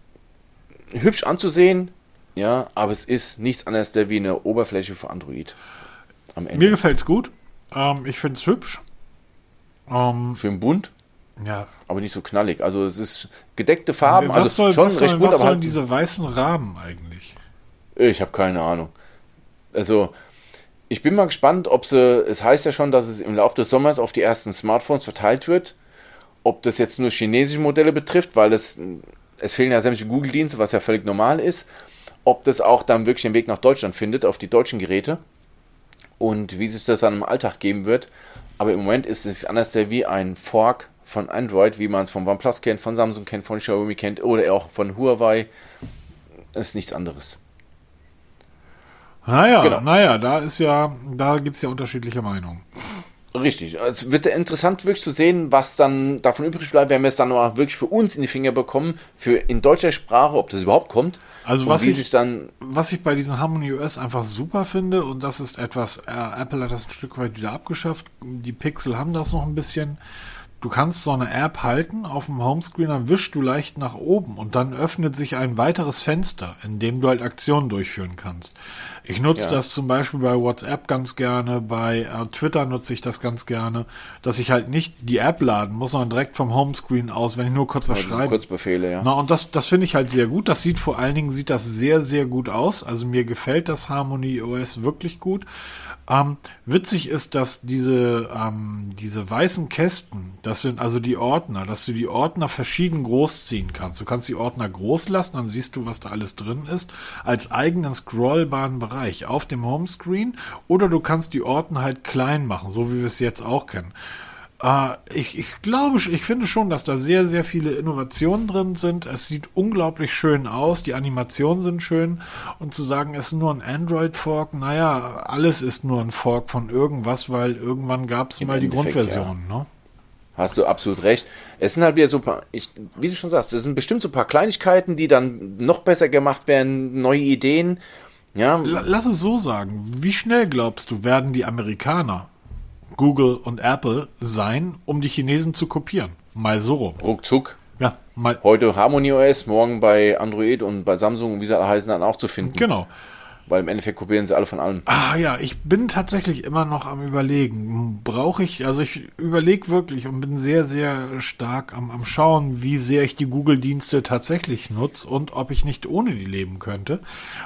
hübsch anzusehen, ja, aber es ist nichts anderes wie eine Oberfläche für Android. Mir gefällt es gut. Ähm, ich finde es hübsch. Ähm, Schön bunt. Ja. Aber nicht so knallig. Also es ist gedeckte Farben. Was also soll, schon was recht soll, bunt, was aber halt, diese weißen Rahmen eigentlich? Ich habe keine Ahnung. Also ich bin mal gespannt, ob sie, es heißt ja schon, dass es im Laufe des Sommers auf die ersten Smartphones verteilt wird. Ob das jetzt nur chinesische Modelle betrifft, weil es, es fehlen ja sämtliche Google-Dienste, was ja völlig normal ist ob das auch dann wirklich den Weg nach Deutschland findet, auf die deutschen Geräte und wie es das dann im Alltag geben wird. Aber im Moment ist es anders wie ein Fork von Android, wie man es von OnePlus kennt, von Samsung kennt, von Xiaomi kennt oder auch von Huawei. Das ist nichts anderes. Naja, genau. naja, da ist ja, da gibt es ja unterschiedliche Meinungen. Richtig. Es wird interessant wirklich zu sehen, was dann davon übrig bleibt, wenn wir es dann mal wirklich für uns in die Finger bekommen, für in deutscher Sprache, ob das überhaupt kommt. Also was ich, dann was ich bei diesem Harmony OS einfach super finde, und das ist etwas, äh, Apple hat das ein Stück weit wieder abgeschafft, die Pixel haben das noch ein bisschen, Du kannst so eine App halten auf dem Homescreen, dann wischst du leicht nach oben und dann öffnet sich ein weiteres Fenster, in dem du halt Aktionen durchführen kannst. Ich nutze ja. das zum Beispiel bei WhatsApp ganz gerne, bei äh, Twitter nutze ich das ganz gerne, dass ich halt nicht die App laden muss, sondern direkt vom Homescreen aus, wenn ich nur kurz was ja, schreibe. Kurzbefehle, ja. Na, und das, das finde ich halt sehr gut. Das sieht vor allen Dingen, sieht das sehr, sehr gut aus. Also mir gefällt das Harmony OS wirklich gut. Ähm, witzig ist, dass diese, ähm, diese weißen Kästen, das sind also die Ordner, dass du die Ordner verschieden groß ziehen kannst. Du kannst die Ordner groß lassen, dann siehst du, was da alles drin ist, als eigenen scrollbaren Bereich auf dem Homescreen. Oder du kannst die Ordner halt klein machen, so wie wir es jetzt auch kennen. Äh, ich, ich glaube, ich finde schon, dass da sehr, sehr viele Innovationen drin sind. Es sieht unglaublich schön aus, die Animationen sind schön. Und zu sagen, es ist nur ein Android-Fork, naja, alles ist nur ein Fork von irgendwas, weil irgendwann gab es mal die Grundversion. Ja. Ne? Hast du absolut recht. Es sind halt wieder so paar, ich, wie du schon sagst, es sind bestimmt so ein paar Kleinigkeiten, die dann noch besser gemacht werden, neue Ideen. Ja. Lass es so sagen. Wie schnell glaubst du, werden die Amerikaner Google und Apple sein, um die Chinesen zu kopieren. Mal so rum. Ruckzuck. Ja, mal. Heute Harmony OS, morgen bei Android und bei Samsung, wie sie alle heißen, dann auch zu finden. Genau. Weil im Endeffekt kopieren sie alle von allem. Ah ja, ich bin tatsächlich immer noch am überlegen. Brauche ich, also ich überlege wirklich und bin sehr, sehr stark am, am Schauen, wie sehr ich die Google-Dienste tatsächlich nutze und ob ich nicht ohne die leben könnte.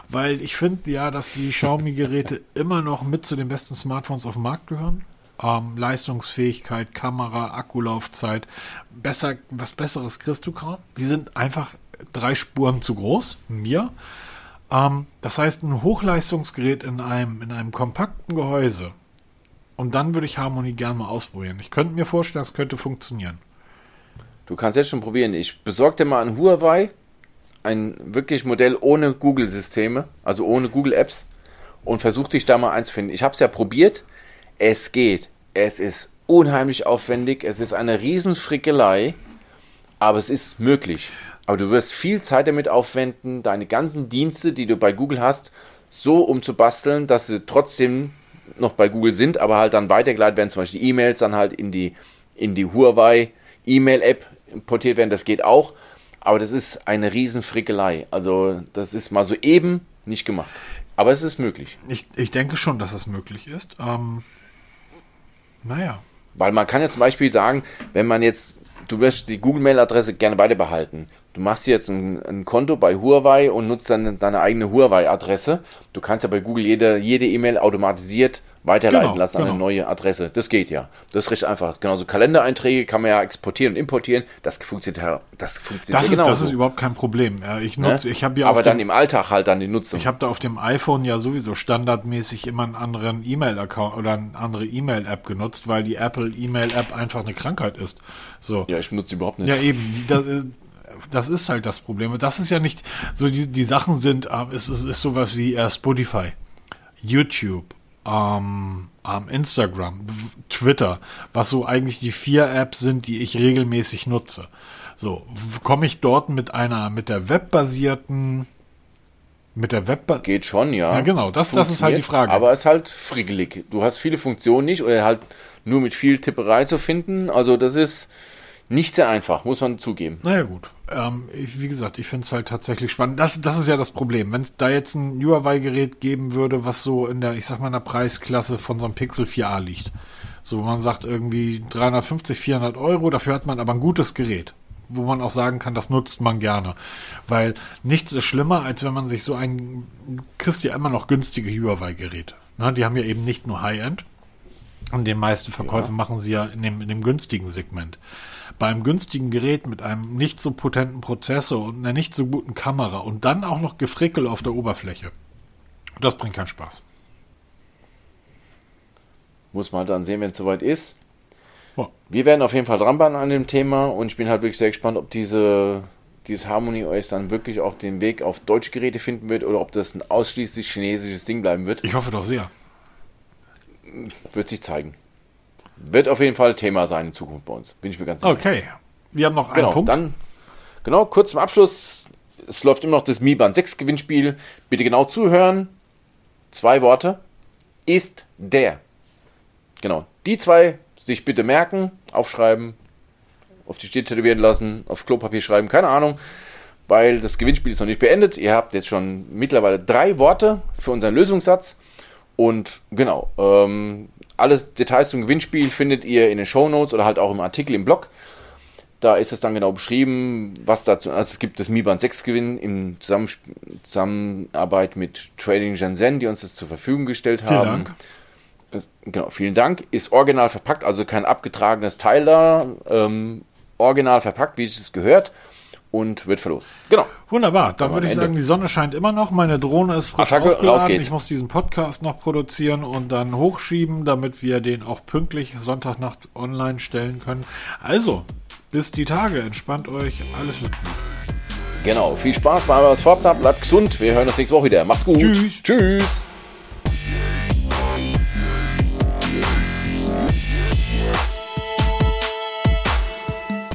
Weil ich finde ja, dass die Xiaomi-Geräte immer noch mit zu den besten Smartphones auf dem Markt gehören ähm, Leistungsfähigkeit, Kamera, Akkulaufzeit. Besser, was Besseres kriegst du kaum. Die sind einfach drei Spuren zu groß, mir. Ähm, das heißt, ein Hochleistungsgerät in einem, in einem kompakten Gehäuse. Und dann würde ich Harmony gerne mal ausprobieren. Ich könnte mir vorstellen, das könnte funktionieren. Du kannst jetzt schon probieren. Ich besorge dir mal ein Huawei, ein wirklich Modell ohne Google-Systeme, also ohne Google-Apps und versuch dich da mal einzufinden. Ich habe es ja probiert. Es geht. Es ist unheimlich aufwendig. Es ist eine Riesenfrickelei. Aber es ist möglich. Aber du wirst viel Zeit damit aufwenden, deine ganzen Dienste, die du bei Google hast, so umzubasteln, dass sie trotzdem noch bei Google sind, aber halt dann weitergeleitet werden, zum Beispiel E-Mails dann halt in die, in die Huawei E-Mail-App importiert werden. Das geht auch. Aber das ist eine Riesenfrickelei. Also das ist mal so eben nicht gemacht. Aber es ist möglich. Ich, ich denke schon, dass es möglich ist. Ähm, naja. Weil man kann ja zum Beispiel sagen, wenn man jetzt, du wirst die Google-Mail-Adresse gerne weiter behalten. Du machst jetzt ein, ein, Konto bei Huawei und nutzt dann deine eigene Huawei-Adresse. Du kannst ja bei Google jede, jede E-Mail automatisiert weiterleiten genau, lassen an genau. eine neue Adresse. Das geht ja. Das ist recht einfach. Genauso Kalendereinträge kann man ja exportieren und importieren. Das funktioniert ja. Das funktioniert das, ist, das ist überhaupt kein Problem. Ich nutze, ne? ich habe ja. Aber dann dem, im Alltag halt dann die Nutzung. Ich habe da auf dem iPhone ja sowieso standardmäßig immer einen anderen E-Mail-Account oder eine andere E-Mail-App genutzt, weil die Apple E-Mail-App einfach eine Krankheit ist. So. Ja, ich nutze überhaupt nicht. Ja, eben. Das, das ist halt das Problem. Das ist ja nicht so, die, die Sachen sind, äh, es ist, ist sowas wie äh, Spotify, YouTube, ähm, ähm, Instagram, Twitter, was so eigentlich die vier Apps sind, die ich regelmäßig nutze. So, komme ich dort mit einer, mit der webbasierten, mit der Web Geht schon, ja. Ja, genau, das, das ist halt die Frage. Aber es ist halt frickelig. Du hast viele Funktionen nicht oder halt nur mit viel Tipperei zu finden. Also das ist nicht sehr einfach, muss man zugeben. Naja, gut. Ähm, ich, wie gesagt, ich finde es halt tatsächlich spannend. Das, das ist ja das Problem. Wenn es da jetzt ein Huawei-Gerät geben würde, was so in der, ich sag mal, in der Preisklasse von so einem Pixel 4a liegt. So, man sagt irgendwie 350, 400 Euro, dafür hat man aber ein gutes Gerät wo man auch sagen kann, das nutzt man gerne. Weil nichts ist schlimmer, als wenn man sich so ein, kriegst ja immer noch günstige Huawei-Geräte. Ne, die haben ja eben nicht nur High-End. Und die meisten Verkäufe ja. machen sie ja in dem, in dem günstigen Segment bei einem günstigen Gerät mit einem nicht so potenten Prozessor und einer nicht so guten Kamera und dann auch noch Gefrickel auf der Oberfläche. Das bringt keinen Spaß. Muss man dann sehen, wenn es soweit ist. Ja. Wir werden auf jeden Fall dranbleiben an dem Thema und ich bin halt wirklich sehr gespannt, ob diese, dieses Harmony OS dann wirklich auch den Weg auf deutsche Geräte finden wird oder ob das ein ausschließlich chinesisches Ding bleiben wird. Ich hoffe doch sehr. Wird sich zeigen. Wird auf jeden Fall Thema sein in Zukunft bei uns. Bin ich mir ganz sicher. Okay. Wir haben noch einen genau, Punkt. Dann, genau, kurz zum Abschluss. Es läuft immer noch das Mi Band 6 Gewinnspiel. Bitte genau zuhören. Zwei Worte. Ist der. Genau. Die zwei sich bitte merken, aufschreiben, auf die Stirn tätowieren lassen, auf Klopapier schreiben, keine Ahnung, weil das Gewinnspiel ist noch nicht beendet. Ihr habt jetzt schon mittlerweile drei Worte für unseren Lösungssatz. Und genau, ähm, alle Details zum Gewinnspiel findet ihr in den Show Notes oder halt auch im Artikel im Blog. Da ist es dann genau beschrieben, was dazu. Also es gibt das Mi Band 6 Gewinn in Zusammenarbeit mit Trading Shenzhen, die uns das zur Verfügung gestellt haben. Vielen Dank. Genau, vielen Dank. Ist original verpackt, also kein abgetragenes Teil da. Ähm, original verpackt, wie es gehört und wird verlost. Genau. Wunderbar. Dann würde ich Ende. sagen, die Sonne scheint immer noch. Meine Drohne ist frisch Attacke, aufgeladen. Ich muss diesen Podcast noch produzieren und dann hochschieben, damit wir den auch pünktlich Sonntagnacht online stellen können. Also, bis die Tage. Entspannt euch. Alles mit Genau. Viel Spaß bei was Vorhabt. Bleibt gesund. Wir hören uns nächste Woche wieder. Macht's gut. Tschüss. Tschüss.